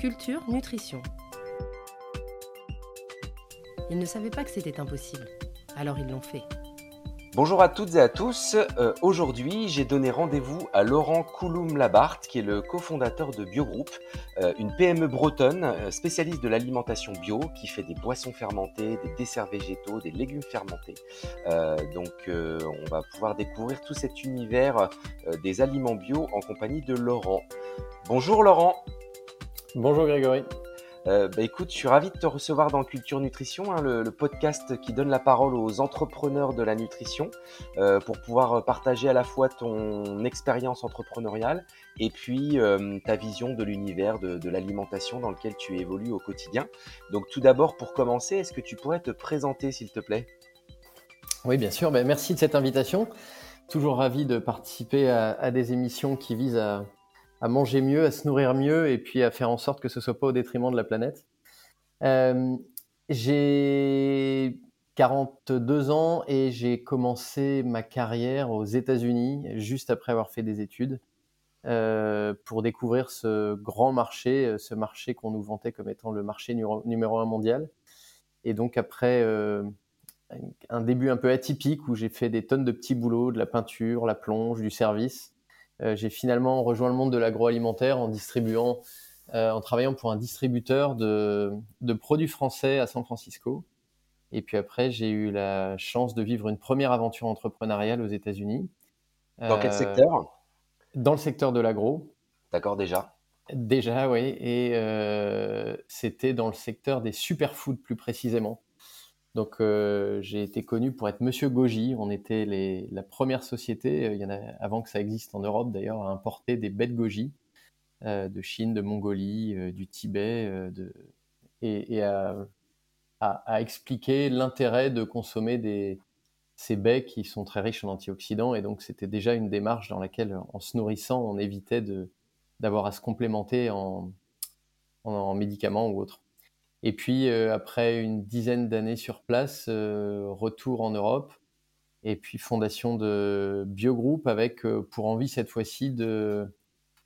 Culture Nutrition. Ils ne savaient pas que c'était impossible, alors ils l'ont fait. Bonjour à toutes et à tous. Euh, aujourd'hui, j'ai donné rendez-vous à Laurent Couloum-Labarthe, qui est le cofondateur de Biogroup, euh, une PME bretonne euh, spécialiste de l'alimentation bio, qui fait des boissons fermentées, des desserts végétaux, des légumes fermentés. donc, on va pouvoir découvrir tout cet univers des aliments bio en compagnie de Laurent. Bonjour Laurent. Bonjour Grégory. Euh, bah écoute, je suis ravi de te recevoir dans Culture Nutrition, hein, le, podcast qui donne la parole aux entrepreneurs de la nutrition euh, pour pouvoir partager à la fois ton expérience entrepreneuriale et puis euh, ta vision de l'univers de, l'alimentation dans lequel tu évolues au quotidien. Donc tout d'abord, pour commencer, est-ce que tu pourrais te présenter s'il te plaît? Oui, bien sûr. Ben, merci de cette invitation. Toujours ravi de participer à des émissions qui visent à, à manger mieux, à se nourrir mieux et puis à faire en sorte que ce soit pas au détriment de la planète. Euh, j'ai 42 ans et j'ai commencé ma carrière aux États-Unis juste après avoir fait des études euh, pour découvrir ce grand marché, ce marché qu'on nous vantait comme étant le marché numéro un mondial. Et donc après euh, un début un peu atypique où j'ai fait des tonnes de petits boulots, de la peinture, la plonge, du service, j'ai finalement rejoint le monde de l'agroalimentaire en distribuant, euh, en travaillant pour un distributeur de, produits français à San Francisco. Et puis après, j'ai eu la chance de vivre une première aventure entrepreneuriale aux États-Unis. Dans quel euh, secteur? Dans le secteur de l'agro. D'accord, déjà? Déjà, oui. Et c'était dans le secteur des superfoods plus précisément. Donc euh, j'ai été connu pour être Monsieur Goji. On était la première société, euh, il y avant que ça existe en Europe d'ailleurs, à importer des bêtes Goji euh, de Chine, de Mongolie, du Tibet, et, à, expliquer l'intérêt de consommer ces baies qui sont très riches en antioxydants. Et donc c'était déjà une démarche dans laquelle, en se nourrissant, on évitait d'avoir à se complémenter en, en médicaments ou autres. Et puis, euh, après une dizaine d'années sur place, euh, retour en Europe, et puis fondation de Biogroup avec euh, pour envie cette fois-ci de,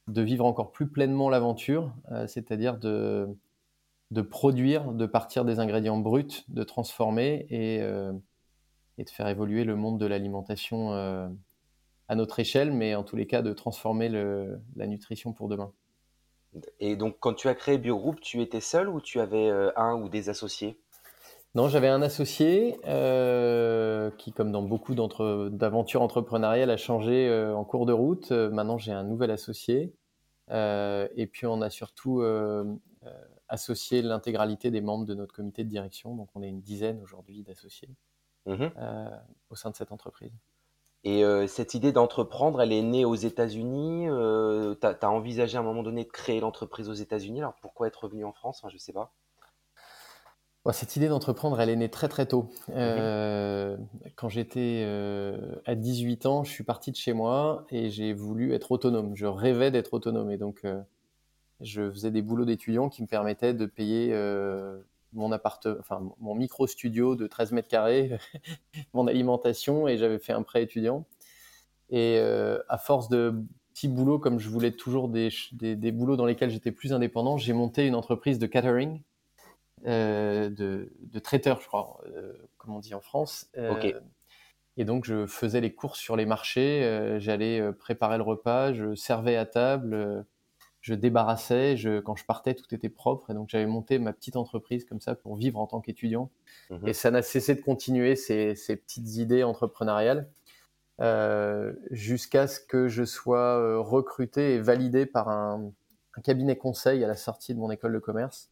de vivre encore plus pleinement l'aventure, c'est-à-dire de, de produire, de partir des ingrédients bruts, de transformer et, et de faire évoluer le monde de l'alimentation à notre échelle, mais en tous les cas de transformer le, la nutrition pour demain. Et donc, quand tu as créé Biogroup, tu étais seul ou tu avais euh, un ou des associés? Non, j'avais un associé euh, qui, comme dans beaucoup d'aventures entrepreneuriales, a changé euh, en cours de route. maintenant, j'ai un nouvel associé. et puis, on a surtout associé l'intégralité des membres de notre comité de direction. Donc, on est une dizaine aujourd'hui d'associés mmh au sein de cette entreprise. Et euh, cette idée d'entreprendre, elle est née aux États-Unis. Euh, tu as, envisagé à un moment donné de créer l'entreprise aux États-Unis. Alors pourquoi être revenu en France Je ne sais pas. cette idée d'entreprendre, elle est née très très tôt. Mhm. Euh, quand j'étais à 18 ans, je suis parti de chez moi et j'ai voulu être autonome. Je rêvais d'être autonome. Et donc, je faisais des boulots d'étudiant qui me permettaient de payer mon appart, enfin mon micro studio de 13 mètres carrés, mon alimentation et j'avais fait un prêt étudiant. Et euh, à force de petits boulots, comme je voulais toujours des, des, boulots dans lesquels j'étais plus indépendant, j'ai monté une entreprise de catering, euh, de, de, traiteur, je crois, euh, comme on dit en France. Et donc je faisais les courses sur les marchés, j'allais préparer le repas, je servais à table je débarrassais, je, quand je partais, tout était propre. Et donc, j'avais monté ma petite entreprise comme ça pour vivre en tant qu'étudiant. Mhm. Et ça n'a cessé de continuer ces, ces petites idées entrepreneuriales euh, jusqu'à ce que je sois euh, recruté et validé par un, un, cabinet conseil à la sortie de mon école de commerce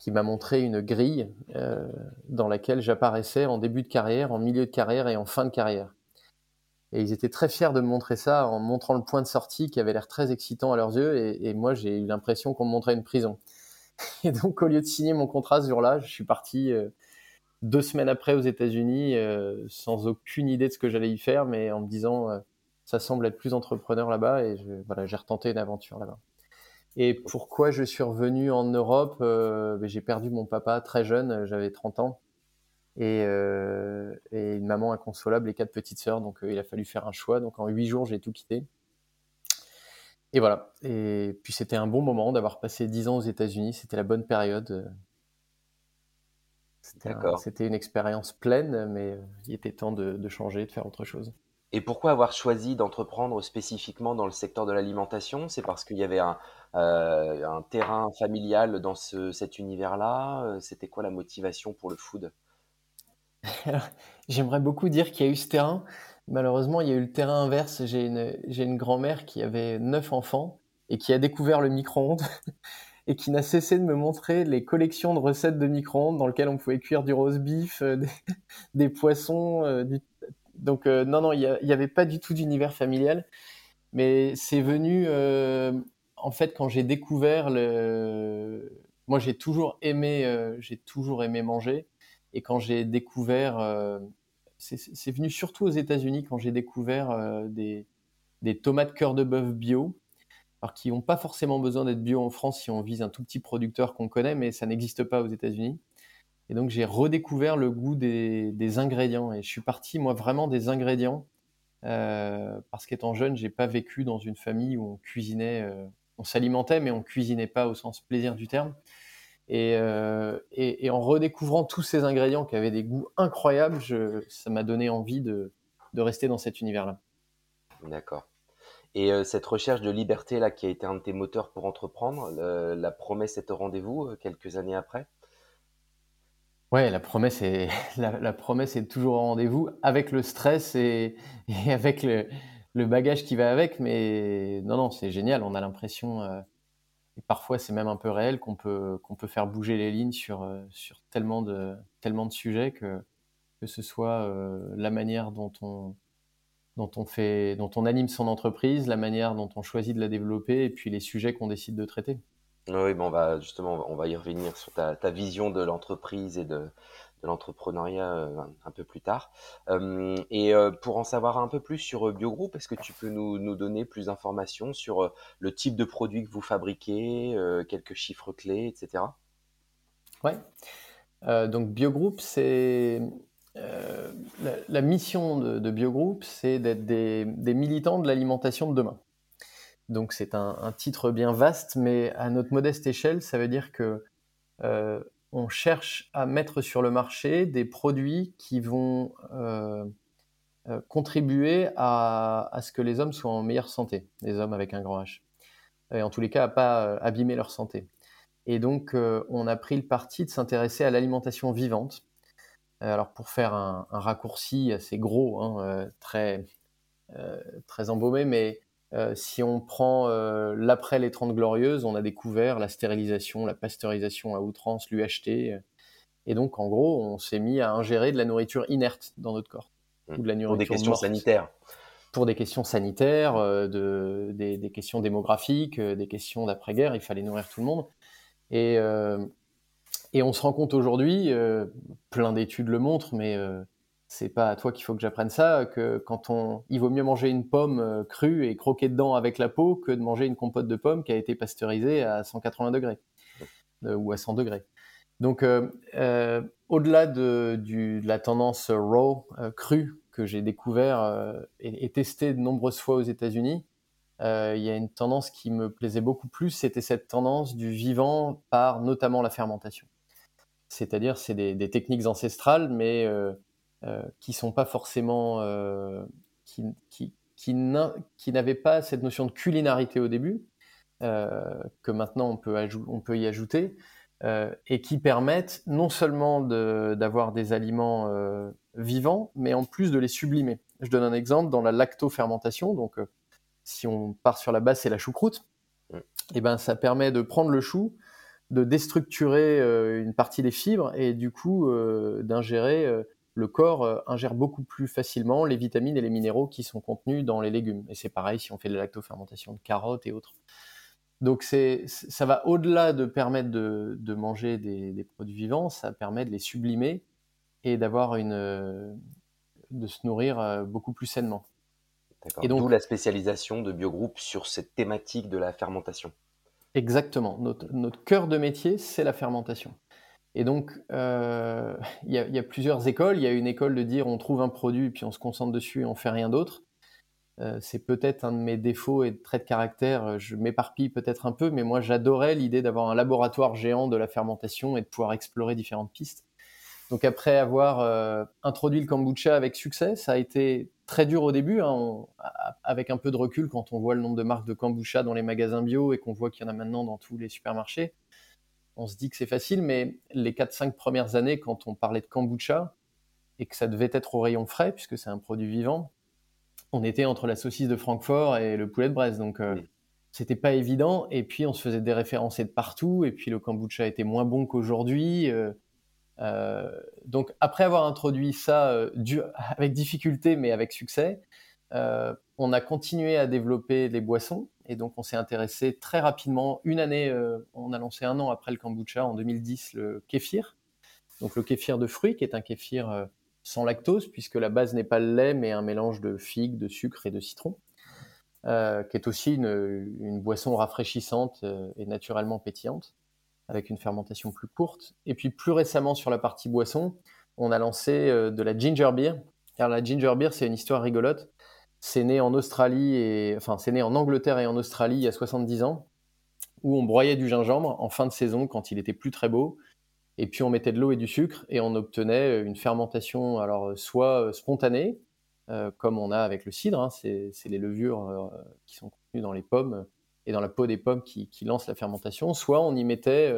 qui m'a montré une grille euh, dans laquelle j'apparaissais en début de carrière, en milieu de carrière et en fin de carrière. Et ils étaient très fiers de me montrer ça en montrant le point de sortie qui avait l'air très excitant à leurs yeux. Et, moi, j'ai eu l'impression qu'on me montrait une prison. Et donc, au lieu de signer mon contrat ce jour-là, je suis parti euh, deux semaines après aux États-Unis euh, sans aucune idée de ce que j'allais y faire, mais en me disant euh, ça semble être plus entrepreneur là-bas. Et je, voilà, j'ai retenté une aventure là-bas. Et pourquoi je suis revenu en Europe ben, J'ai perdu mon papa très jeune, j'avais 30 ans et, euh, et, une maman inconsolable et quatre petites sœurs. Donc euh, il a fallu faire un choix. Donc en huit jours, j'ai tout quitté. et voilà. Et puis c'était un bon moment d'avoir passé 10 ans aux États-Unis. C'était la bonne période. C'était une expérience pleine, mais il était temps de, de changer, de faire autre chose. Et pourquoi avoir choisi d'entreprendre spécifiquement dans le secteur de l'alimentation? C'est parce qu'il y avait un, euh, un, terrain familial dans ce, cet univers-là? Euh, C'était quoi la motivation pour le food? J'aimerais beaucoup dire qu'il y a eu ce terrain. Malheureusement, il y a eu le terrain inverse. J'ai une, une grand-mère qui avait neuf enfants et qui a découvert le micro-ondes et qui n'a cessé de me montrer les collections de recettes de micro-ondes dans lesquelles on pouvait cuire du rose beef, euh, des, des, poissons, du donc euh, non, non, il n'y avait pas du tout d'univers familial. Mais c'est venu, euh, en fait, quand j'ai découvert le... Moi, j'ai toujours aimé, euh, j'ai toujours aimé manger. Et quand j'ai découvert, c'est venu surtout aux États-Unis quand j'ai découvert des, des, tomates cœur de bœuf bio, alors qui n'ont pas forcément besoin d'être bio en France si on vise un tout petit producteur qu'on connaît, mais ça n'existe pas aux États-Unis. Et donc j'ai redécouvert le goût des, ingrédients. Et je suis parti, moi, vraiment des ingrédients. Euh, parce qu'étant jeune, j'ai pas vécu dans une famille où on cuisinait, euh, on s'alimentait, mais on cuisinait pas au sens plaisir du terme. Euh, et, et, en redécouvrant tous ces ingrédients qui avaient des goûts incroyables, je, ça m'a donné envie de, de, rester dans cet univers-là. D'accord. Et cette recherche de liberté là, qui a été un de tes moteurs pour entreprendre, la promesse est au rendez-vous quelques années après? Ouais, la promesse est, la, promesse est toujours au rendez-vous avec le stress et, avec le, bagage qui va avec. Mais non, non, c'est génial. On a l'impression, euh, et parfois c'est même un peu réel, qu'on peut, qu'on peut faire bouger les lignes sur, euh, sur tellement, de, tellement de sujets que, que ce soit euh, la manière dont on, dont, on fait, dont on anime son entreprise, la manière dont on choisit de la développer et puis les sujets qu'on décide de traiter. Oui, bon, on va justement, on va y revenir sur ta, ta vision de l'entreprise et de, de l'entrepreneuriat euh, un, peu plus tard. Euh, et euh, pour en savoir un peu plus sur Biogroup, est-ce que tu peux nous, nous donner plus d'informations sur le type de produit que vous fabriquez, quelques chiffres clés, etc. Oui. donc Biogroup, c'est la, mission de, Biogroup, c'est d'être des, militants de l'alimentation de demain. Donc c'est un, titre bien vaste, mais à notre modeste échelle, ça veut dire que on cherche à mettre sur le marché des produits qui vont euh, euh, contribuer à, ce que les hommes soient en meilleure santé, les hommes avec un grand H, et en tous les cas à pas abîmer leur santé. Et donc on a pris le parti de s'intéresser à l'alimentation vivante. Alors pour faire un, raccourci assez gros, hein, très très embaumé, mais euh, si on prend euh, l'après les 30 glorieuses, on a découvert la stérilisation, la pasteurisation à outrance, l'UHT. Et donc, en gros, on s'est mis à ingérer de la nourriture inerte dans notre corps. Mmh. Ou de la nourriture Pour des questions sanitaires. Pour des questions sanitaires, euh, de, des, questions démographiques, des questions d'après-guerre, il fallait nourrir tout le monde. Et, et on se rend compte aujourd'hui, plein d'études le montrent, mais c'est pas à toi qu'il faut que j'apprenne ça, que quand on, il vaut mieux manger une pomme euh, crue et croquer dedans avec la peau que de manger une compote de pomme qui a été pasteurisée à 180 degrés euh, ou à 100 degrés. Donc, euh, au-delà de, la tendance raw, crue, que j'ai découvert et, testé de nombreuses fois aux États-Unis, il y a une tendance qui me plaisait beaucoup plus, c'était cette tendance du vivant par notamment la fermentation. C'est-à-dire, c'est des, techniques ancestrales, mais qui sont pas forcément euh, qui, qui, qui n'avaient pas cette notion de culinarité au début, euh, que maintenant on peut, on peut y ajouter, et qui permettent non seulement d'avoir des aliments vivants, mais en plus de les sublimer. Je donne un exemple dans la lactofermentation. Donc, si on part sur la base, c'est la choucroute. Et eh ben, ça permet de prendre le chou, de déstructurer une partie des fibres et du coup d'ingérer le corps euh, ingère beaucoup plus facilement les vitamines et les minéraux qui sont contenus dans les légumes. Et c'est pareil si on fait de la lactofermentation de carottes et autres. Donc ça va au-delà de permettre de, manger des, produits vivants, ça permet de les sublimer et d'avoir une, euh, de se nourrir euh, beaucoup plus sainement. Et donc, D'où la spécialisation de Biogroup sur cette thématique de la fermentation. Exactement. Notre, notre cœur de métier, c'est la fermentation. Et donc, euh, il y, a plusieurs écoles. Il y a une école de dire on trouve un produit, puis on se concentre dessus et on fait rien d'autre. Euh, c'est peut-être un de mes défauts et traits de caractère. Je m'éparpille peut-être un peu, mais moi j'adorais l'idée d'avoir un laboratoire géant de la fermentation et de pouvoir explorer différentes pistes. Donc après avoir euh, introduit le kombucha avec succès, ça a été très dur au début, hein, avec un peu de recul quand on voit le nombre de marques de kombucha dans les magasins bio et qu'on voit qu'il y en a maintenant dans tous les supermarchés. On se dit que c'est facile, mais les 4-5 premières années, quand on parlait de kombucha et que ça devait être au rayon frais, puisque c'est un produit vivant, on était entre la saucisse de Francfort et le poulet de Brest. Donc, euh, c'était pas évident. Et puis, on se faisait déréférencer de partout. Et puis, le kombucha était moins bon qu'aujourd'hui. Euh, euh, donc, après avoir introduit ça avec difficulté, mais avec succès, on a continué à développer les boissons. Et donc, on s'est intéressé très rapidement. Une année, on a lancé un an après le kombucha, en 2010, le kéfir. Donc, le kéfir de fruits, qui est un kéfir sans lactose, puisque la base n'est pas le lait, mais un mélange de figues, de sucre et de citron, euh, qui est aussi une, boisson rafraîchissante euh, et naturellement pétillante, avec une fermentation plus courte. Et puis plus récemment, sur la partie boisson, on a lancé euh, de la ginger beer. Car la ginger beer, c'est une histoire rigolote. C'est né en Australie, et, enfin, c'est né en Angleterre et en Australie il y a 70 ans, où on broyait du gingembre en fin de saison quand il était plus très beau. Et puis on mettait de l'eau et du sucre et on obtenait une fermentation, alors euh, soit euh, spontanée, euh, comme on a avec le cidre, hein, c'est les levures qui sont contenues dans les pommes et dans la peau des pommes qui, lancent la fermentation, soit on y mettait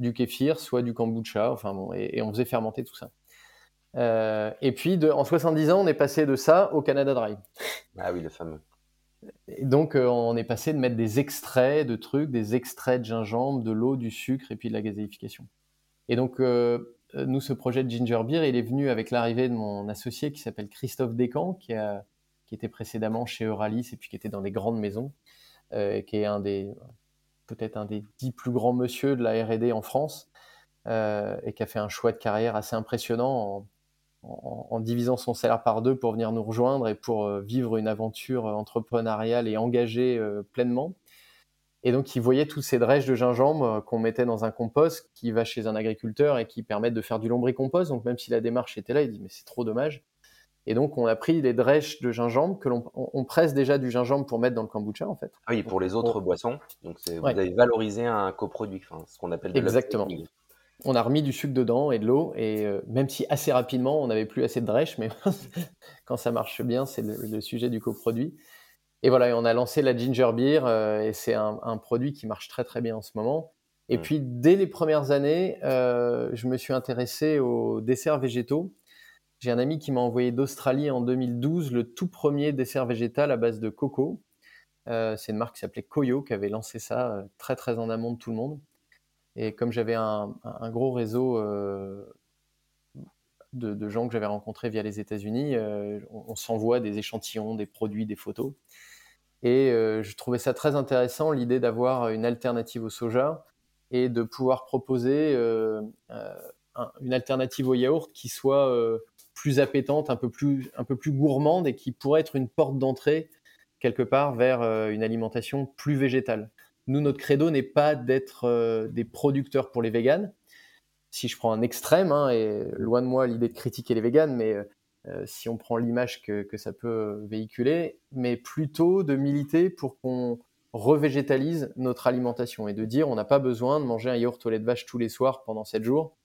du kéfir, soit du kombucha, enfin bon, et, on faisait fermenter tout ça. Et puis en 70 ans, on est passé de ça au Canada Dry. Ah oui, le fameux. Et donc on est passé de mettre des extraits de trucs, des extraits de gingembre, de l'eau, du sucre et puis de la gazéification. Et donc, euh, nous, ce projet de Ginger Beer, il est venu avec l'arrivée de mon associé qui s'appelle Christophe Descamps, qui, a, qui était précédemment chez Euralis et puis qui était dans des grandes maisons, euh, qui est un des, peut-être un des dix plus grands monsieur de la R&D en France, euh, et qui a fait un choix de carrière assez impressionnant en, en, divisant son salaire par deux pour venir nous rejoindre et pour vivre une aventure entrepreneuriale et engagée pleinement. Et donc, ils voyaient tous ces drèches de gingembre euh, qu'on mettait dans un compost qui va chez un agriculteur et qui permettent de faire du lombricompost. Donc, même si la démarche était là, ils disent mais c'est trop dommage. Et donc, on a pris les drèches de gingembre que l'on on presse déjà du gingembre pour mettre dans le kombucha, en fait. Ah oui, pour les autres boissons. Donc, vous avez valorisé un coproduit, enfin, ce qu'on appelle de Exactement. On a remis du sucre dedans et de l'eau, et euh, même si assez rapidement, on n'avait plus assez de drèches, mais quand ça marche bien, c'est le, sujet du coproduit. Et voilà, on a lancé la ginger beer euh, et c'est un, produit qui marche très très bien en ce moment. Et mm. puis dès les premières années, euh, je me suis intéressé aux desserts végétaux. J'ai un ami qui m'a envoyé d'Australie en 2012 le tout premier dessert végétal à base de coco. C'est une marque qui s'appelait Koyo qui avait lancé ça très très en amont de tout le monde. Et comme j'avais un, gros réseau de, gens que j'avais rencontrés via les États-Unis, on s'envoie des échantillons, des produits, des photos. Et euh, je trouvais ça très intéressant, l'idée d'avoir une alternative au soja et de pouvoir proposer euh, euh, une alternative au yaourt qui soit plus appétante, un peu plus, un peu plus gourmande et qui pourrait être une porte d'entrée quelque part vers une alimentation plus végétale. Nous, notre credo n'est pas d'être des producteurs pour les véganes. Si je prends un extrême, hein, et loin de moi l'idée de critiquer les véganes, mais euh, si on prend l'image que, ça peut véhiculer, mais plutôt de militer pour qu'on revégétalise notre alimentation et de dire on n'a pas besoin de manger un yaourt au de vache tous les soirs pendant 7 jours,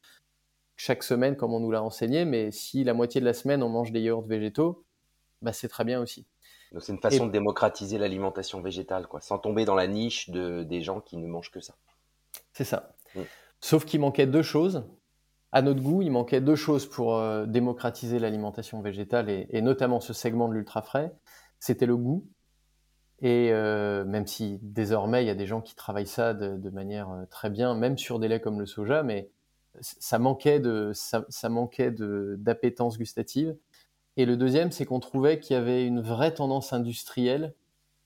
chaque semaine comme on nous l'a enseigné, mais si la moitié de la semaine on mange des yaourts végétaux, bah c'est très bien aussi. Donc c'est une façon de démocratiser l'alimentation végétale, quoi, sans tomber dans la niche de, des gens qui ne mangent que ça. C'est ça. Mm. Sauf qu'il manquait deux choses à notre goût, il manquait deux choses pour euh, démocratiser l'alimentation végétale et, notamment ce segment de l'ultra frais. C'était le goût. Et euh, même si désormais il y a des gens qui travaillent ça de, manière euh, très bien, même sur des laits comme le soja, mais ça manquait de ça, manquait d'appétence gustative. Et le deuxième, c'est qu'on trouvait qu'il y avait une vraie tendance industrielle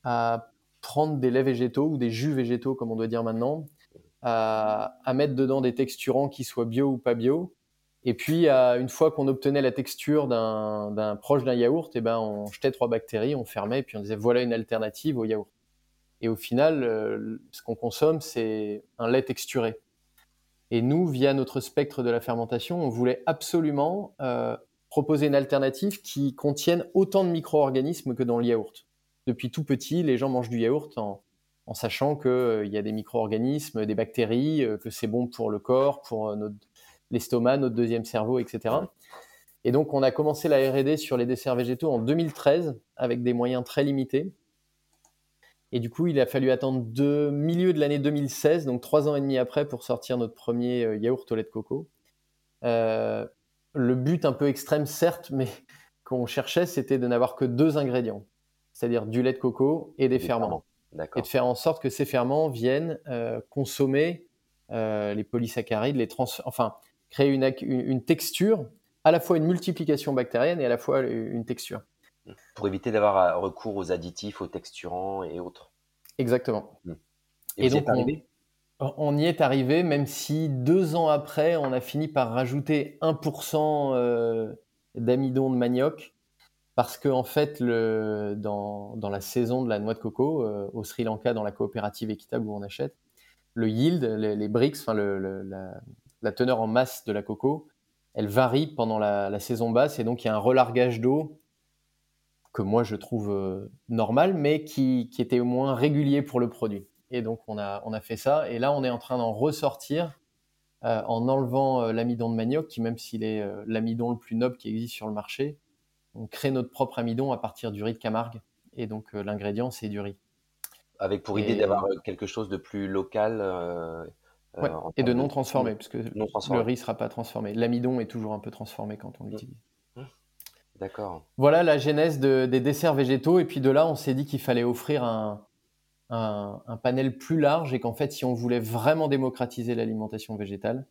à prendre des laits végétaux ou des jus végétaux, comme on doit dire maintenant, à, mettre dedans des texturants qui soient bio ou pas bio. Et puis, une fois qu'on obtenait la texture d'un proche d'un yaourt, et eh ben, on jetait trois bactéries, on fermait, et puis on disait voilà une alternative au yaourt. Et au final, euh, ce qu'on consomme, c'est un lait texturé. Et nous, via notre spectre de la fermentation, on voulait absolument euh, proposer une alternative qui contienne autant de micro-organismes que dans le yaourt. depuis tout petit, les gens mangent du yaourt en, sachant qu'il y a des micro-organismes, des bactéries, que c'est bon pour le corps, pour l'estomac, notre deuxième cerveau, etc. Et donc, on a commencé la R&D sur les desserts végétaux en 2013 avec des moyens très limités. Et du coup, il a fallu attendre le milieu de l'année 2016, donc trois ans et demi après, pour sortir notre premier euh, yaourt au lait de coco. Euh, le but un peu extrême, certes, mais qu'on cherchait, c'était de n'avoir que deux ingrédients, c'est-à-dire du lait de coco et des, ferments. Et de faire en sorte que ces ferments viennent euh, consommer les polysaccharides, les trans enfin, créer une, une texture, à la fois une multiplication bactérienne et à la fois une texture. Pour éviter d'avoir euh, recours aux additifs, aux texturants et autres. Exactement. Hmm. Et, donc, on, y est arrivé, même si deux ans après, on a fini par rajouter 1% euh, d'amidon de manioc. Parce qu'en en fait, dans, la saison de la noix de coco, euh, au Sri Lanka, dans la coopérative équitable où on achète, le yield, les, bricks, enfin le, la, teneur en masse de la coco, elle varie pendant la, la saison basse et donc il y a un relargage d'eau que moi je trouve euh, normal, mais qui, était au moins régulier pour le produit. Et donc on a, on a fait ça, et là on est en train d'en ressortir euh, en enlevant euh, l'amidon de manioc, qui même s'il est l'amidon le plus noble qui existe sur le marché, on crée notre propre amidon à partir du riz de Camargue, et donc l'ingrédient c'est du riz. Avec pour idée d'avoir quelque chose de plus local. et de non transformé, puisque le riz ne sera pas transformé. L'amidon est toujours un peu transformé quand on mmh. l'utilise. D'accord. Voilà la genèse des desserts végétaux. Et puis de là, on s'est dit qu'il fallait offrir un, panel plus large et qu'en fait, si on voulait vraiment démocratiser l'alimentation végétale,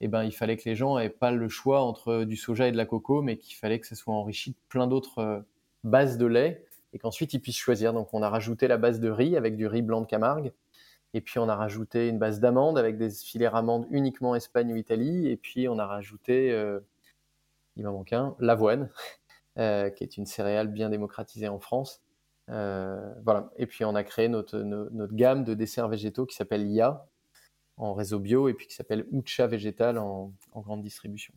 eh ben, il fallait que les gens n'aient pas le choix entre du soja et de la coco, mais qu'il fallait que ça soit enrichi de plein d'autres euh, bases de lait et qu'ensuite ils puissent choisir. Donc on a rajouté la base de riz avec du riz blanc de Camargue. Et puis on a rajouté une base d'amandes avec des filets amandes uniquement Espagne ou Italie. Et puis on a rajouté, euh, il m'en manque un, l'avoine. Euh, qui est une céréale bien démocratisée en France. Euh, voilà. Et puis on a créé notre, notre, gamme de desserts végétaux qui s'appelle IA en réseau bio et puis qui s'appelle Ucha végétal en, grande distribution.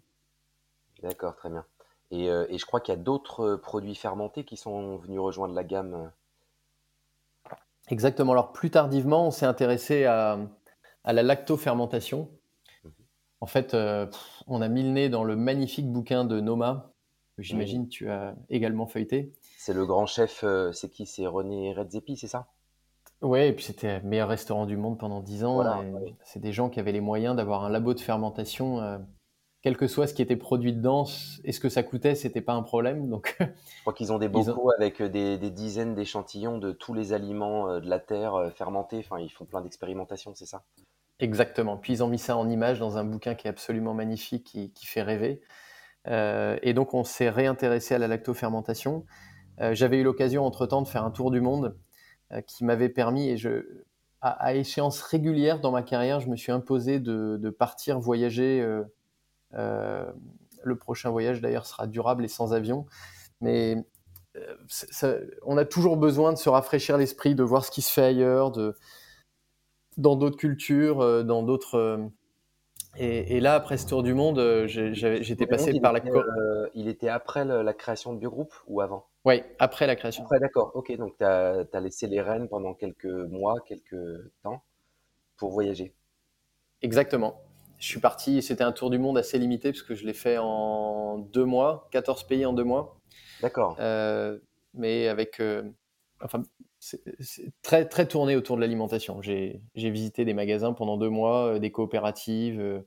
D'accord, très bien. Et, euh, et je crois qu'il y a d'autres produits fermentés qui sont venus rejoindre la gamme. Exactement. Alors plus tardivement, on s'est intéressé à, à la lactofermentation. Mhm. En fait, on a mis le nez dans le magnifique bouquin de Noma, j'imagine tu as également feuilleté. C'est le grand chef, euh, c'est qui? C'est René Redzepi, c'est ça? Oui, et puis c'était le meilleur restaurant du monde pendant 10 ans. C'est des gens qui avaient les moyens d'avoir un labo de fermentation. Euh, quel que soit ce qui était produit dedans, et ce que ça coûtait, c'était pas un problème. Donc, je crois qu'ils ont des bocaux avec euh, des, dizaines d'échantillons de tous les aliments de la terre fermentés. Enfin, ils font plein d'expérimentations, c'est ça? Exactement. Puis ils ont mis ça en image dans un bouquin qui est absolument magnifique, qui fait rêver. Euh, et donc, on s'est réintéressé à la lactofermentation. Euh, j'avais eu l'occasion, entre-temps, de faire un tour du monde euh, qui m'avait permis, et à, échéance régulière dans ma carrière, je me suis imposé de, partir voyager. le prochain voyage, d'ailleurs, sera durable et sans avion. Mais on a toujours besoin de se rafraîchir l'esprit, de voir ce qui se fait ailleurs, de, dans d'autres cultures, dans d'autres et, là, après ce tour du monde, euh, j'étais passé par la. Euh, il était après la création de Biogroup ou avant? Oui, après la création. Après, d'accord. Ok, donc tu as, laissé les rênes pendant quelques mois, quelques temps pour voyager. Exactement. Je suis parti, c'était un tour du monde assez limité parce que je l'ai fait en deux mois, 14 pays en deux mois. D'accord. Euh, mais avec. enfin, c'est très, très tourné autour de l'alimentation. J'ai visité des magasins pendant deux mois, euh, des coopératives, euh,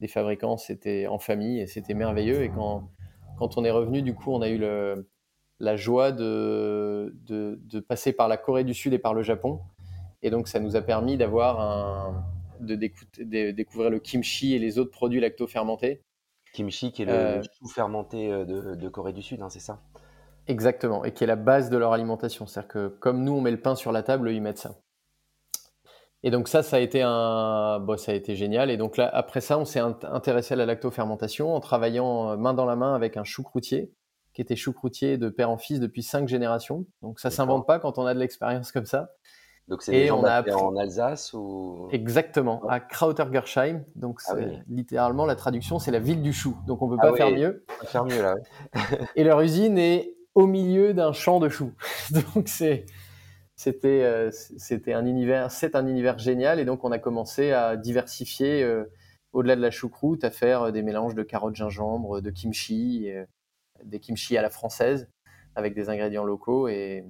des fabricants, c'était en famille et c'était merveilleux. Et quand, quand on est revenu, du coup, on a eu le, la joie de, de, passer par la Corée du Sud et par le Japon. Et donc, ça nous a permis d'avoir un, de, découvrir le kimchi et les autres produits lacto-fermentés. Kimchi, qui est le euh, chou fermenté de, de Corée du Sud, hein, c'est ça? Exactement, et qui est la base de leur alimentation. C'est-à-dire que comme nous, on met le pain sur la table, ils mettent ça. Et donc ça, ça a été un, bon, ça a été génial. Et donc là, après ça, on s'est intéressé à la lactofermentation en travaillant euh, main dans la main avec un choucroutier qui était choucroutier de père en fils depuis cinq générations. Donc ça s'invente pas quand on a de l'expérience comme ça. Donc c'est des on a appris... en Alsace ou? Exactement, à Krautergersheim. Donc ah littéralement la traduction, c'est la ville du chou. Donc on peut ah pas faire mieux. Faire mieux là. et leur usine est au milieu d'un champ de choux. Donc c'est c'était c'était un univers, génial et donc on a commencé à diversifier au-delà de la choucroute, à faire des mélanges de carottes gingembre, de kimchi, des kimchi à la française avec des ingrédients locaux et,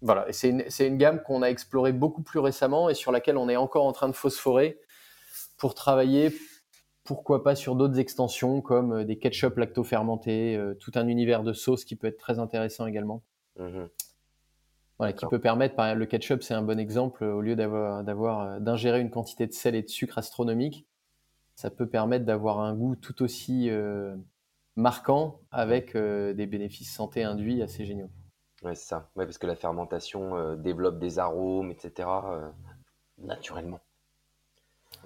voilà. C'est une, une, gamme qu'on a explorée beaucoup plus récemment et sur laquelle on est encore en train de phosphorer pour travailler, pourquoi pas sur d'autres extensions comme des ketchup lacto-fermentés, tout un univers de sauces qui peut être très intéressant également. Mmh voilà, qui peut permettre, par le ketchup, c'est un bon exemple, au lieu d'avoir, d'avoir, d'ingérer une quantité de sel et de sucre astronomique, ça peut permettre d'avoir un goût tout aussi marquant avec euh, des bénéfices santé induits assez géniaux. Ouais, c'est ça. Ouais, parce que la fermentation euh, développe des arômes, etc. Euh, naturellement.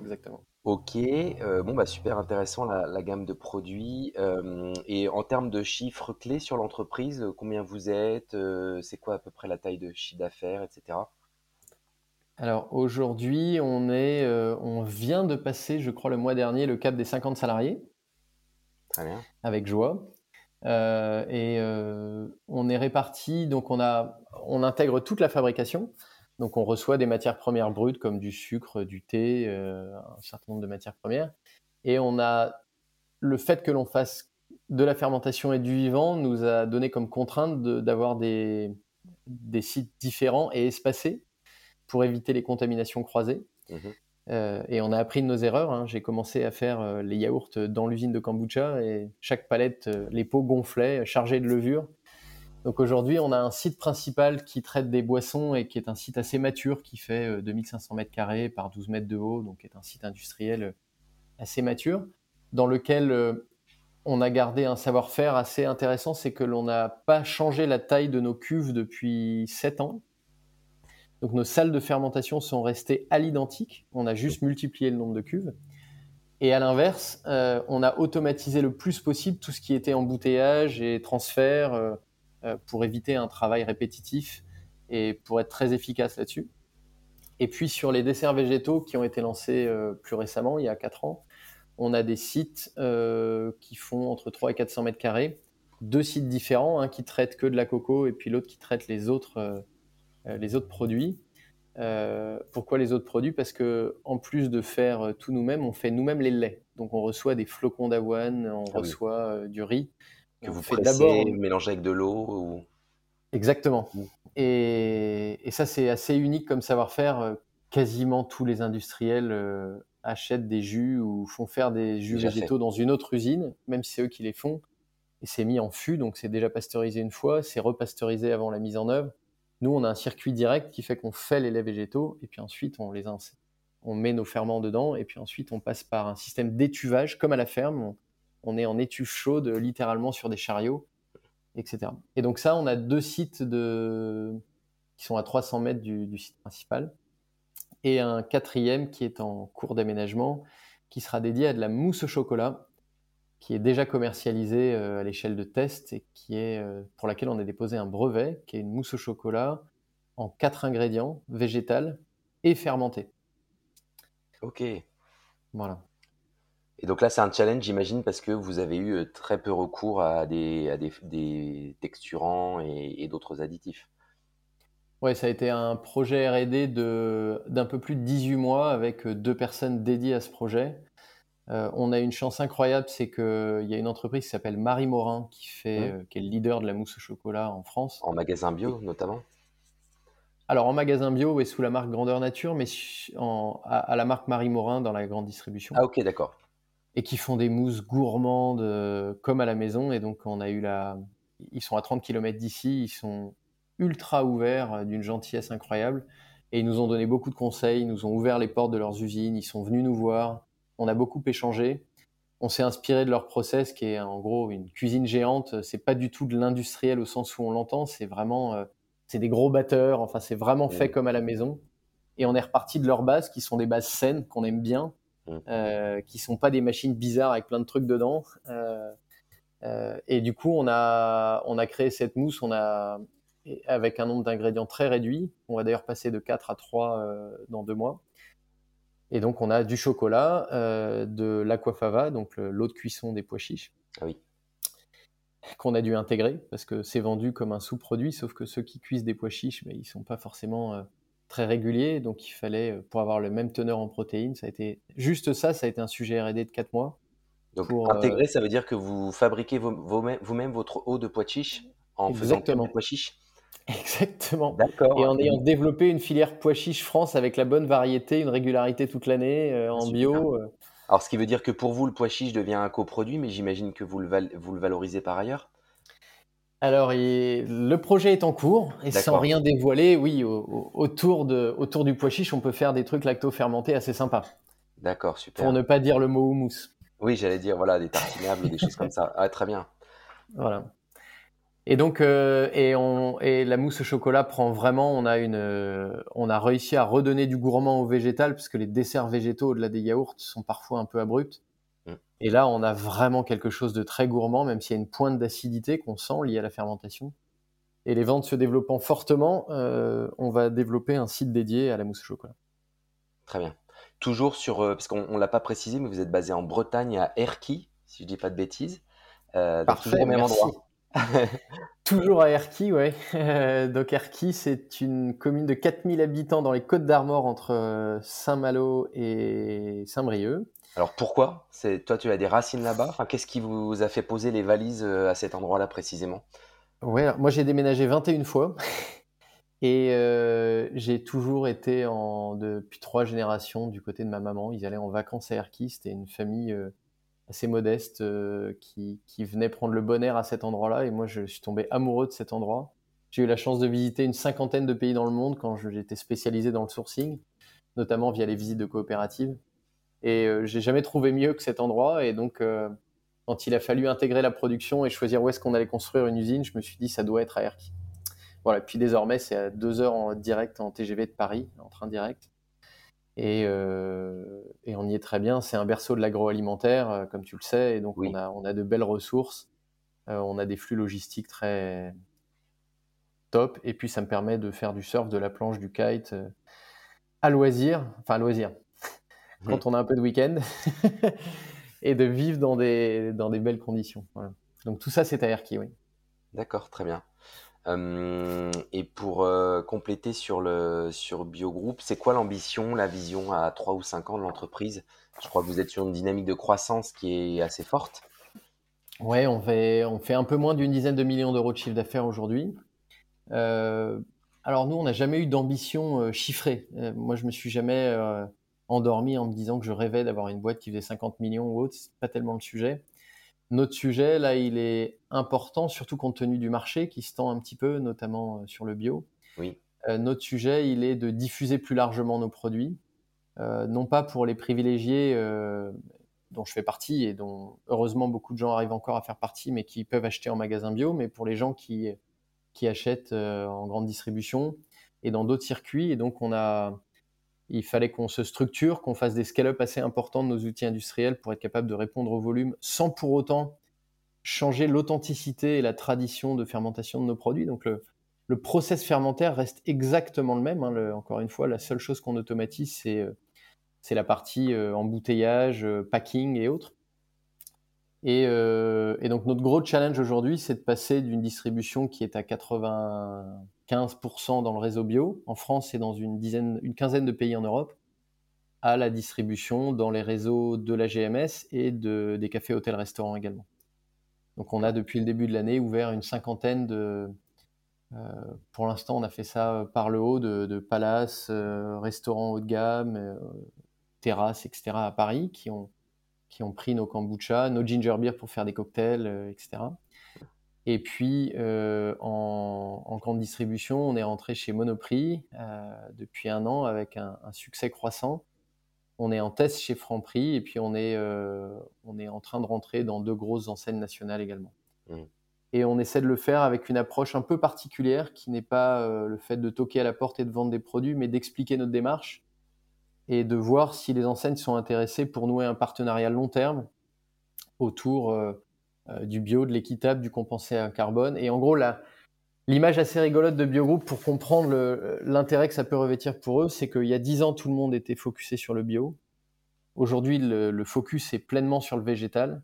Exactement. Ok, bon bah super intéressant la, gamme de produits. et en termes de chiffres clés sur l'entreprise, combien vous êtes, c'est quoi à peu près la taille de chiffre d'affaires, etc. Alors aujourd'hui, on est, on vient de passer, je crois le mois dernier, le cap des 50 salariés. Avec joie. Euh, et euh, on est réparti, donc on, a, on intègre toute la fabrication. Donc on reçoit des matières premières brutes comme du sucre, du thé, euh, un certain nombre de matières premières. Et on a le fait que l'on fasse de la fermentation et du vivant nous a donné comme contrainte d'avoir des, des sites différents et espacés pour éviter les contaminations croisées. Mmh euh, et on a appris de nos erreurs. Hein. J'ai commencé à faire euh, les yaourts dans l'usine de kombucha et chaque palette, euh, les pots gonflaient, chargés de levure. Donc aujourd'hui, on a un site principal qui traite des boissons et qui est un site assez mature, qui fait 2500 mètres carrés par 12 mètres de haut, donc est un site industriel assez mature, dans lequel on a gardé un savoir-faire assez intéressant, c'est que l'on n'a pas changé la taille de nos cuves depuis 7 ans. Donc nos salles de fermentation sont restées à l'identique. On a juste multiplié le nombre de cuves. Et à l'inverse, euh, on a automatisé le plus possible tout ce qui était embouteillage et transfert euh, euh, pour éviter un travail répétitif et pour être très efficace là-dessus. Et puis sur les desserts végétaux qui ont été lancés plus récemment, il y a 4 ans, on a des sites qui font entre 3 et 400 mètres carrés, deux sites différents, un qui traite que de la coco et puis l'autre qui traite les autres euh, les autres produits. Euh, pourquoi les autres produits? Parce que en plus de faire euh, tout nous-mêmes, on fait nous-mêmes les laits. Donc on reçoit des flocons d'avoine, on ah reçoit du riz. Que vous faites d'abord mélanger avec de l'eau ou... Exactement. Mmh. Et, ça c'est assez unique comme savoir-faire. Quasiment tous les industriels achètent des jus ou font faire des jus végétaux dans une autre usine, même si c'est eux qui les font. Et c'est mis en fût, donc c'est déjà pasteurisé une fois, c'est repasteurisé avant la mise en œuvre. Nous, on a un circuit direct qui fait qu'on fait les laits végétaux et puis ensuite on les on met nos ferments dedans et puis ensuite on passe par un système d'étuvage comme à la ferme. On, est en étuve chaude littéralement sur des chariots, etc. Et donc ça, on a deux sites de... qui sont à 300 mètres du, site principal et un quatrième qui est en cours d'aménagement qui sera dédié à de la mousse au chocolat qui est déjà commercialisée euh, à l'échelle de test et qui est, euh, pour laquelle on a déposé un brevet, qui est une mousse au chocolat en quatre ingrédients, végétal et fermenté. Ok. Voilà. Et donc là, c'est un challenge, j'imagine, parce que vous avez eu euh, très peu recours à des, des, texturants et, d'autres additifs. Oui, ça a été un projet RD d'un peu plus de 18 mois avec deux personnes dédiées à ce projet. Euh, on a une chance incroyable, c'est qu'il y a une entreprise qui s'appelle Marie Morin qui, fait, euh, qui est le leader de la mousse au chocolat en France. En magasin bio notamment? Alors en magasin bio et sous la marque Grandeur Nature, mais à, la marque Marie Morin dans la grande distribution. Ah ok, d'accord. Et qui font des mousses gourmandes euh, comme à la maison. Et donc on a eu la... Ils sont à 30 km d'ici, ils sont ultra ouverts, d'une gentillesse incroyable. Et ils nous ont donné beaucoup de conseils, ils nous ont ouvert les portes de leurs usines, ils sont venus nous voir on a beaucoup échangé. On s'est inspiré de leur process qui est en gros une cuisine géante. C'est pas du tout de l'industriel au sens où on l'entend. C'est vraiment, euh, c'est des gros batteurs. Enfin, c'est vraiment fait comme à la maison. Et on est reparti de leurs bases qui sont des bases saines qu'on aime bien, mmh. Euh, qui sont pas des machines bizarres avec plein de trucs dedans. Euh, et du coup, on a, on a créé cette mousse. On a avec un nombre d'ingrédients très réduit. On va d'ailleurs passer de 4 à 3 dans deux mois. Et donc, on a du chocolat, euh, de l'aquafava, donc l'eau de cuisson des pois chiches. Ah oui. qu'on a dû intégrer parce que c'est vendu comme un sous-produit, sauf que ceux qui cuisent des pois chiches, mais ils sont pas forcément euh, très réguliers, donc il fallait, euh, pour avoir le même teneur en protéines, ça a été juste ça, ça a été un sujet R&D de 4 mois. Donc pour, intégrer, ça veut dire que vous fabriquez vous-même votre eau de pois chiches en faisant des pois chiches Exactement. D'accord. Et en ayant développé une filière pois chiches France avec la bonne variété, une régularité toute l'année, en bio. Alors, ce qui veut dire que pour vous, le pois chiche devient un coproduit, mais j'imagine que vous le, vous le valorisez par ailleurs alors, le projet est en cours et sans rien dévoiler, oui, autour, de, autour du pois chiche, on peut faire des trucs lacto-fermentés assez sympas. D'accord, super. Pour ne pas dire le mot houmous. Oui, j'allais dire, voilà, des tartinables ou des choses comme ça. Ah, très bien. Voilà. Et donc, euh, et, on, et la mousse au chocolat prend vraiment, on a, une, on a réussi à redonner du gourmand au végétal, puisque les desserts végétaux au-delà des yaourts sont parfois un peu abrupts. Et là, on a vraiment quelque chose de très gourmand, même s'il y a une pointe d'acidité qu'on sent liée à la fermentation. Et les ventes se développant fortement, euh, on va développer un site dédié à la mousse au chocolat. Très bien. Toujours sur, euh, parce qu'on ne l'a pas précisé, mais vous êtes basé en Bretagne à Erquy, si je dis pas de bêtises. Euh, toujours au même endroit. Toujours à Erquy, ouais. donc Erquy, c'est une commune de 4000 habitants dans les Côtes d'Armor entre euh, Saint-Malo et Saint-Brieuc. Alors pourquoi? Toi, tu as des racines là-bas? Qu'est-ce qui vous a fait poser les valises euh, à cet endroit-là précisément? Ouais, moi j'ai déménagé 21 fois et euh, j'ai toujours été en, depuis trois générations du côté de ma maman. Ils allaient en vacances à Erquy. C'était une famille assez modeste euh, qui, qui, venait prendre le bon air à cet endroit-là. Et moi, je suis tombé amoureux de cet endroit. J'ai eu la chance de visiter une cinquantaine de pays dans le monde quand j'étais spécialisé dans le sourcing, notamment via les visites de coopératives. Et euh, j'ai jamais trouvé mieux que cet endroit. Et donc, euh, quand il a fallu intégrer la production et choisir où est-ce qu'on allait construire une usine, je me suis dit ça doit être à Erquy. Voilà. Puis désormais, c'est à deux heures en direct en TGV de Paris, en train direct. Euh, et, on y est très bien. C'est un berceau de l'agroalimentaire, euh, comme tu le sais, et donc on, a, de belles ressources. On a des flux logistiques très top. Et puis ça me permet de faire du surf, de la planche, du kite à loisir, enfin à loisir, quand on a un peu de week-end, et de vivre dans des, dans des belles conditions. Donc tout ça, c'est à Erki, oui. D'accord, très bien. Euh, et pour euh, compléter sur le sur Biogroup, c'est quoi l'ambition, la vision à 3 ou 5 ans de l'entreprise? Je crois que vous êtes sur une dynamique de croissance qui est assez forte. Ouais, on fait, on fait un peu moins d'une dizaine de millions d'euros de chiffre d'affaires aujourd'hui. Euh, alors nous, on n'a jamais eu d'ambition chiffrée. moi, je me suis jamais endormi en me disant que je rêvais d'avoir une boîte qui faisait 50 millions ou autre. C'est pas tellement le sujet. Notre sujet, là, il est important, surtout compte tenu du marché qui se tend un petit peu, notamment euh, sur le bio. Oui. Euh, notre sujet, il est de diffuser plus largement nos produits, euh, non pas pour les privilégiés dont je fais partie et dont heureusement beaucoup de gens arrivent encore à faire partie, mais qui peuvent acheter en magasin bio, mais pour les gens qui, qui achètent en grande distribution et dans d'autres circuits. Et donc, on a, il fallait qu'on se structure, qu'on fasse des scale-up assez importants de nos outils industriels pour être capable de répondre au volume sans pour autant changer l'authenticité et la tradition de fermentation de nos produits. Donc le, process fermentaire reste exactement le même. Hein. encore une fois, la seule chose qu'on automatise, c'est euh, la partie euh, embouteillage, euh, packing et autres. Et, et, donc notre gros challenge aujourd'hui, c'est de passer d'une distribution qui est à 80 15% dans le réseau bio en France et dans une, dizaine, une quinzaine de pays en Europe à la distribution dans les réseaux de la GMS et de, des cafés, hôtels, restaurants également. Donc on a depuis le début de l'année ouvert une cinquantaine de... Euh, pour l'instant, on a fait ça par le haut de, palaces, euh, restaurants haut de gamme, euh, terrasses, etc. à Paris qui ont, qui ont pris nos kombucha, nos ginger beer pour faire des cocktails, etc. Et puis, euh, en, grande distribution, on est rentré chez Monoprix euh, depuis un an avec un, succès croissant. On est en test chez Franprix et puis on est, euh, on est en train de rentrer dans deux grosses enseignes nationales également. Mmh. Et on essaie de le faire avec une approche un peu particulière qui n'est pas le fait de toquer à la porte et de vendre des produits, mais d'expliquer notre démarche et de voir si les enseignes sont intéressées pour nouer un partenariat long terme autour euh, du bio, de l'équitable, du compensé à carbone. Et en gros, l'image assez rigolote de Biogroup pour comprendre l'intérêt que ça peut revêtir pour eux, c'est qu'il y a dix ans, tout le monde était focusé sur le bio. Aujourd'hui, le, focus est pleinement sur le végétal.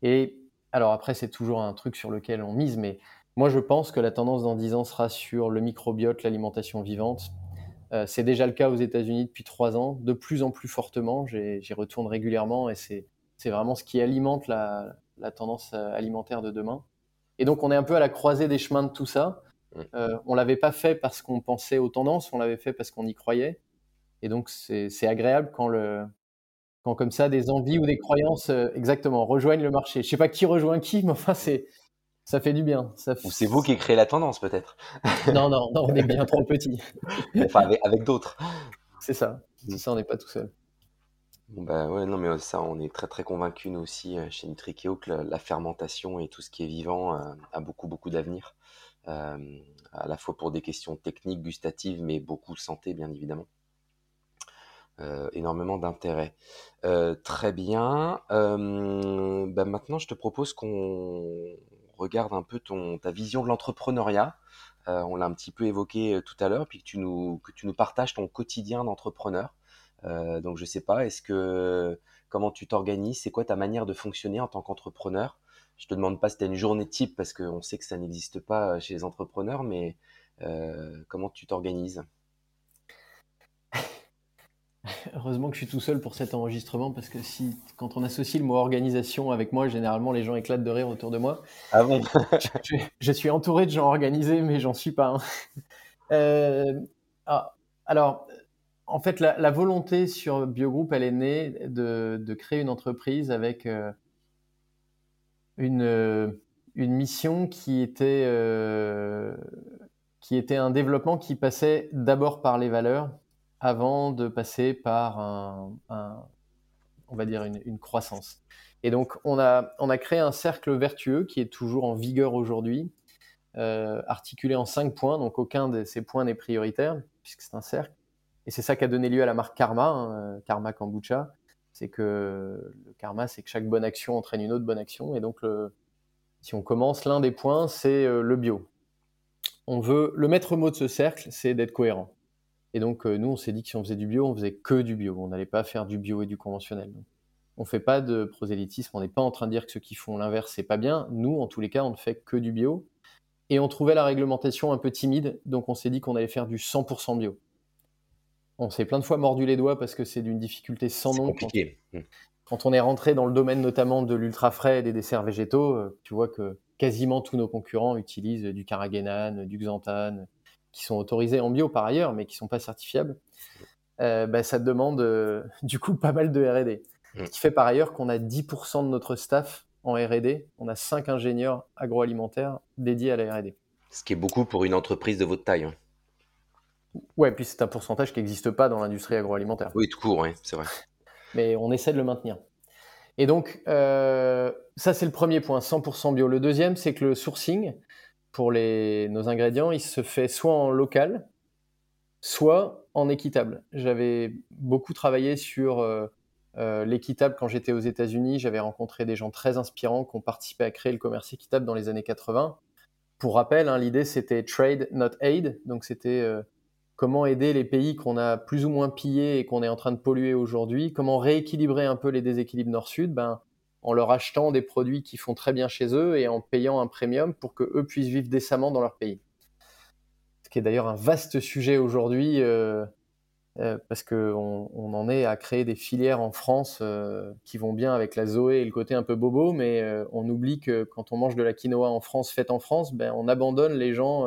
Et alors après, c'est toujours un truc sur lequel on mise, mais moi, je pense que la tendance dans 10 ans sera sur le microbiote, l'alimentation vivante. Euh, c'est déjà le cas aux États-Unis depuis trois ans, de plus en plus fortement. J'y retourne régulièrement et c'est vraiment ce qui alimente la, tendance euh, alimentaire de demain. Et donc, on est un peu à la croisée des chemins de tout ça. Euh, on l'avait pas fait parce qu'on pensait aux tendances, on l'avait fait parce qu'on y croyait. Et donc, c'est agréable quand, le, quand comme ça, des envies ou des croyances, euh, exactement, rejoignent le marché. Je sais pas qui rejoint qui, mais enfin, c'est ça fait du bien. Ça Ou c'est vous qui créez la tendance, peut-être. non, non, non, on est bien trop petit. enfin, avec, d'autres. C'est ça. C'est ça, on n'est pas tout seul. bah ouais, non, mais ça, on est très très convaincus nous aussi euh, chez Nutrikeo que la, fermentation et tout ce qui est vivant a beaucoup beaucoup d'avenir. Euh, à la fois pour des questions techniques, gustatives, mais beaucoup santé, bien évidemment. Euh, énormément d'intérêt. Euh, très bien. Bah, maintenant, je te propose qu'on regarde un peu ton, ta vision de l'entrepreneuriat. on l'a un petit peu évoqué tout à l'heure, puis que tu nous, partages ton quotidien d'entrepreneur. donc, je sais pas, est-ce que comment tu t'organises? C'est quoi ta manière de fonctionner en tant qu'entrepreneur? Je te demande pas si tu as une journée type parce qu'on sait que ça n'existe pas chez les entrepreneurs, mais euh, comment tu t'organises? Heureusement que je suis tout seul pour cet enregistrement parce que si, quand on associe le mot organisation avec moi, généralement les gens éclatent de rire autour de moi. Ah bon je, suis entouré de gens organisés, mais j'en suis pas. Euh, ah, alors, en fait, la, volonté sur Biogroup, elle est née de, créer une entreprise avec euh, une, euh, une mission qui était, euh, qui était un développement qui passait d'abord par les valeurs avant de passer par un, on va dire une, croissance. Et donc on a, on a créé un cercle vertueux qui est toujours en vigueur aujourd'hui, euh, articulé en cinq points. Donc aucun de ces points n'est prioritaire puisque c'est un cercle. Et c'est ça qui a donné lieu à la marque Karma, hein, Karma Kombucha, c'est que le karma, c'est que chaque bonne action entraîne une autre bonne action. Et donc, si on commence, l'un des points, c'est euh, le bio. On veut, le maître mot de ce cercle, c'est d'être cohérent. Et donc, euh, nous, on s'est dit que si on faisait du bio, on faisait que du bio. On n'allait pas faire du bio et du conventionnel. on ne fait pas de prosélytisme. On n'est pas en train de dire que ceux qui font l'inverse, c'est pas bien. Nous, en tous les cas, on ne fait que du bio. Et on trouvait la réglementation un peu timide. Donc, on s'est dit qu'on allait faire du 100% bio. On s'est plein de fois mordu les doigts parce que c'est d'une difficulté sans nom. compliqué. Mmh. Quand, on est rentré dans le domaine notamment de l'ultra frais et des desserts végétaux, euh, tu vois que quasiment tous nos concurrents utilisent du carragénane, du xanthane, qui sont autorisés en bio par ailleurs, mais qui ne sont pas certifiables. Euh, bah, ça demande euh, du coup pas mal de R&D. Mmh. Ce qui fait par ailleurs qu'on a 10% de notre staff en R&D. On a 5 ingénieurs agroalimentaires dédiés à la R&D. Ce qui est beaucoup pour une entreprise de votre taille. Hein. Ouais, puis c'est un pourcentage qui n'existe pas dans l'industrie agroalimentaire. Oui, tout court, oui, c'est vrai. Mais on essaie de le maintenir. Et donc, euh, ça, c'est le premier point, 100% bio. Le deuxième, c'est que le sourcing pour les, nos ingrédients, il se fait soit en local, soit en équitable. J'avais beaucoup travaillé sur euh, euh, l'équitable quand j'étais aux États-Unis. J'avais rencontré des gens très inspirants qui ont participé à créer le commerce équitable dans les années 80. Pour rappel, hein, l'idée, c'était trade, not aid. Donc, c'était comment aider les pays qu'on a plus ou moins pillés et qu'on est en train de polluer aujourd'hui, comment rééquilibrer un peu les déséquilibres nord-sud, ben, en leur achetant des produits qui font très bien chez eux et en payant un premium pour que eux puissent vivre décemment dans leur pays. Ce qui est d'ailleurs un vaste sujet aujourd'hui, euh, euh, parce qu'on on en est à créer des filières en France euh, qui vont bien avec la Zoé et le côté un peu bobo, mais on oublie que quand on mange de la quinoa en France, faite en France, ben, on abandonne les gens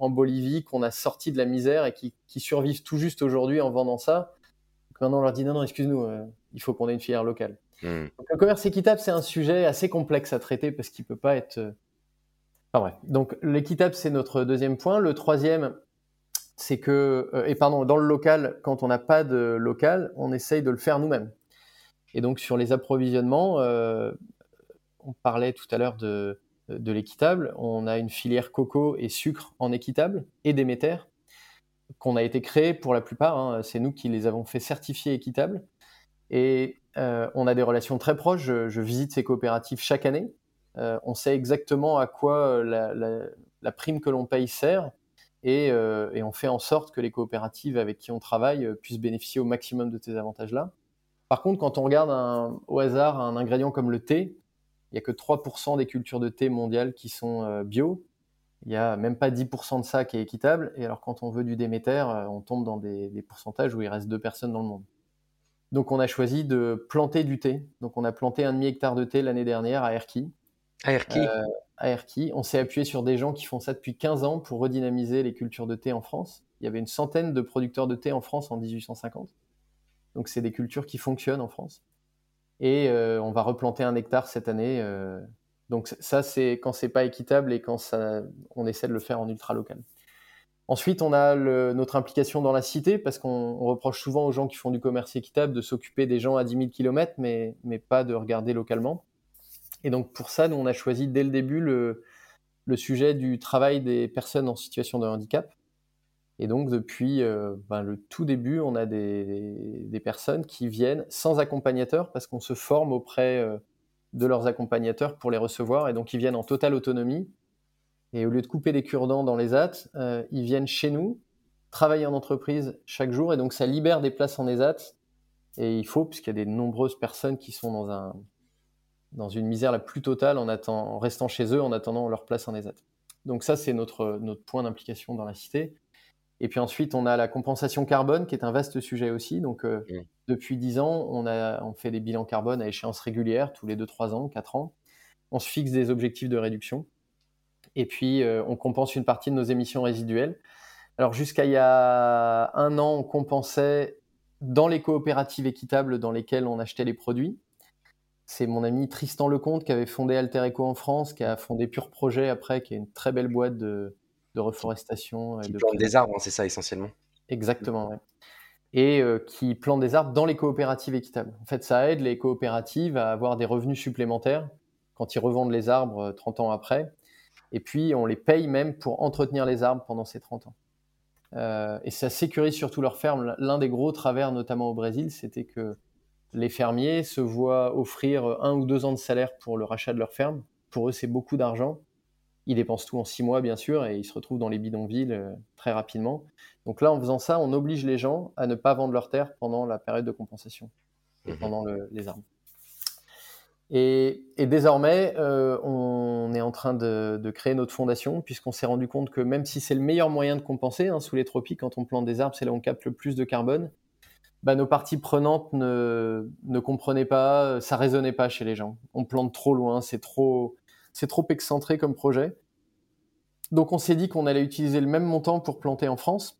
en Bolivie qu'on a sorti de la misère et qui, survivent tout juste aujourd'hui en vendant ça. maintenant, on leur dit non, non, excuse-nous, il faut qu'on ait une filière locale. Hmm. le commerce équitable, c'est un sujet assez complexe à traiter parce qu'il peut pas être. Euh, enfin bref. Donc l'équitable, c'est notre deuxième point. Le troisième, c'est que, euh, et pardon, dans le local, quand on n'a pas de local, on essaye de le faire nous-mêmes. Et donc sur les approvisionnements, on parlait tout à l'heure de de l'équitable. On a une filière coco et sucre en équitable et Déméter qu'on a été créé pour la plupart. Hein. C'est nous qui les avons fait certifier équitables. Et euh, on a des relations très proches. Je, visite ces coopératives chaque année. Euh, on sait exactement à quoi la, prime que l'on paye sert. Et, euh, et, on fait en sorte que les coopératives avec qui on travaille puissent bénéficier au maximum de ces avantages-là. Par contre, quand on regarde au hasard un ingrédient comme le thé, il n'y a que 3% des cultures de thé mondiales qui sont bio. Il n'y a même pas 10% de ça qui est équitable. Et alors, quand on veut du Déméter, on tombe dans des, des, pourcentages où il reste deux personnes dans le monde. Donc, on a choisi de planter du thé. Donc, on a planté un demi-hectare de thé l'année dernière à Erquy. À Erquy À Erquy. On s'est appuyé sur des gens qui font ça depuis 15 ans pour redynamiser les cultures de thé en France. Il y avait une centaine de producteurs de thé en France en 1850. Donc, c'est des cultures qui fonctionnent en France. Et euh, on va replanter un hectare cette année. Euh. donc, ça, c'est quand c'est pas équitable et quand ça, on essaie de le faire en ultra local. Ensuite, on a notre implication dans la cité, parce qu'on reproche souvent aux gens qui font du commerce équitable de s'occuper des gens à 10 000 km, mais, mais pas de regarder localement. Et donc, pour ça, nous, on a choisi dès le début le, sujet du travail des personnes en situation de handicap. Et donc, depuis euh, ben, le tout début, on a des, des, personnes qui viennent sans accompagnateur parce qu'on se forme auprès euh, de leurs accompagnateurs pour les recevoir. Et donc, ils viennent en totale autonomie. Et au lieu de couper des cure-dents dans les AT, euh, ils viennent chez nous, travailler en entreprise chaque jour. Et donc, ça libère des places en ESAT. Et il faut, puisqu'il y a des nombreuses personnes qui sont dans, un, dans une misère la plus totale en, attend, en restant chez eux, en attendant leur place en ESAT. Donc ça, c'est notre, notre point d'implication dans la cité. Et puis ensuite, on a la compensation carbone, qui est un vaste sujet aussi. Donc, euh, mmh. depuis 10 ans, on, a, on fait des bilans carbone à échéance régulière, tous les 2-3 ans, 4 ans. On se fixe des objectifs de réduction. Et puis, euh, on compense une partie de nos émissions résiduelles. Alors, jusqu'à il y a un an, on compensait dans les coopératives équitables dans lesquelles on achetait les produits. C'est mon ami Tristan Lecomte qui avait fondé Alter Eco en France, qui a fondé Pure Projet après, qui est une très belle boîte de, de reforestation. Qui de plante des arbres, hein, c'est ça essentiellement. Exactement, ouais. Et euh, qui plante des arbres dans les coopératives équitables. En fait, ça aide les coopératives à avoir des revenus supplémentaires quand ils revendent les arbres 30 euh, ans après. Et puis, on les paye même pour entretenir les arbres pendant ces 30 ans. Euh, et ça sécurise surtout leurs fermes. L'un des gros travers, notamment au Brésil, c'était que les fermiers se voient offrir un ou deux ans de salaire pour le rachat de leur ferme. Pour eux, c'est beaucoup d'argent ils dépensent tout en six mois, bien sûr, et ils se retrouvent dans les bidonvilles euh, très rapidement. Donc là, en faisant ça, on oblige les gens à ne pas vendre leurs terres pendant la période de compensation, et mhm. pendant les arbres. Et, désormais, euh, on est en train de, créer notre fondation, puisqu'on s'est rendu compte que même si c'est le meilleur moyen de compenser, hein, sous les tropiques, quand on plante des arbres, c'est là où on capte le plus de carbone, bah, nos parties prenantes ne, ne comprenaient pas, ça résonnait pas chez les gens. On plante trop loin, c'est trop, c'est trop excentré comme projet. Donc on s'est dit qu'on allait utiliser le même montant pour planter en France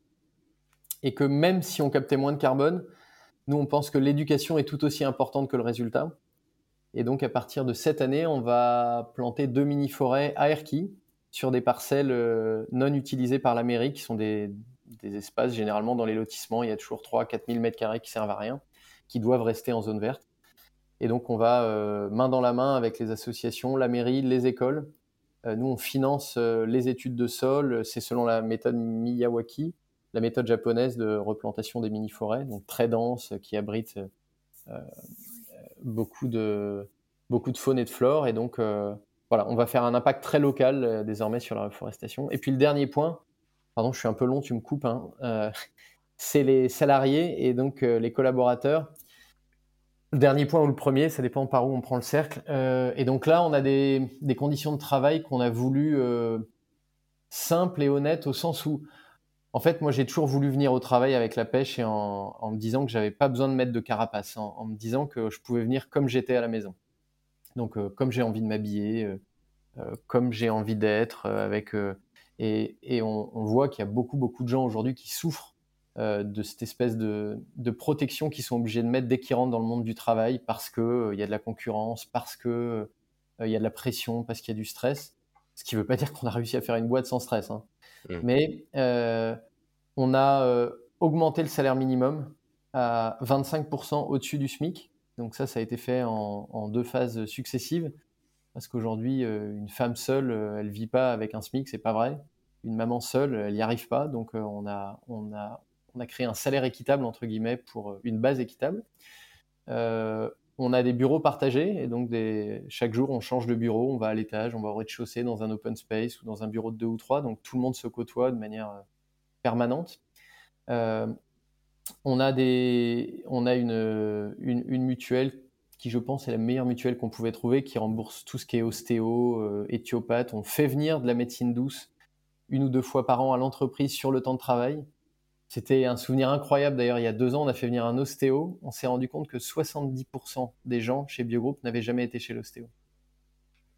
et que même si on captait moins de carbone, nous on pense que l'éducation est tout aussi importante que le résultat. Et donc à partir de cette année, on va planter deux mini-forêts à Erquy sur des parcelles euh, non utilisées par la mairie qui sont des, espaces généralement dans les lotissements. Il y a toujours 3 4 000 mètres carrés qui servent à rien, qui doivent rester en zone verte. Et donc, on va euh, main dans la main avec les associations, la mairie, les écoles. Euh, nous, on finance les études de sol. C'est selon la méthode Miyawaki, la méthode japonaise de replantation des mini-forêts, donc très dense, qui abrite beaucoup, de, beaucoup de faune et de flore. Et donc, voilà, on va faire un impact très local désormais sur la reforestation. Et puis, le dernier point, pardon, je suis un peu long, tu me coupes, hein, c'est les salariés et donc les collaborateurs le dernier point ou le premier, ça dépend par où on prend le cercle. Euh, et donc là, on a des, conditions de travail qu'on a voulu euh, simples et honnêtes au sens où, en fait, moi, j'ai toujours voulu venir au travail avec la pêche et en, me disant que j'avais pas besoin de mettre de carapace, en, me disant que je pouvais venir comme j'étais à la maison. Donc, euh, comme j'ai envie de m'habiller, comme j'ai envie d'être, avec et, et on, voit qu'il y a beaucoup beaucoup de gens aujourd'hui qui souffrent euh, de cette espèce de, protection qu'ils sont obligés de mettre dès qu'ils rentrent dans le monde du travail parce qu'il euh, il y a de la concurrence, parce qu'il euh, il y a de la pression, parce qu'il y a du stress. Ce qui ne veut pas dire qu'on a réussi à faire une boîte sans stress. Hein. Mmh. Mais on a augmenté le salaire minimum à 25% au-dessus du SMIC. Donc ça, ça a été fait en, deux phases successives. Parce qu'aujourd'hui, une femme seule, elle vit pas avec un SMIC, c'est pas vrai. Une maman seule, elle n'y arrive pas. Donc on a, on a on a créé un salaire équitable, entre guillemets, pour euh, une base équitable. Euh, on a des bureaux partagés, et donc chaque jour, on change de bureau, on va à l'étage, on va au rez-de-chaussée, dans un open space ou dans un bureau de deux ou trois, donc tout le monde se côtoie de manière euh, permanente. on a, des, on a une, une, mutuelle qui je pense est la meilleure mutuelle qu'on pouvait trouver, qui rembourse tout ce qui est ostéo, euh, éthiopathe. On fait venir de la médecine douce une ou deux fois par an à l'entreprise sur le temps de travail. C'était un souvenir incroyable. D'ailleurs, il y a deux ans, on a fait venir un ostéo. On s'est rendu compte que 70% des gens chez Biogroup n'avaient jamais été chez l'ostéo.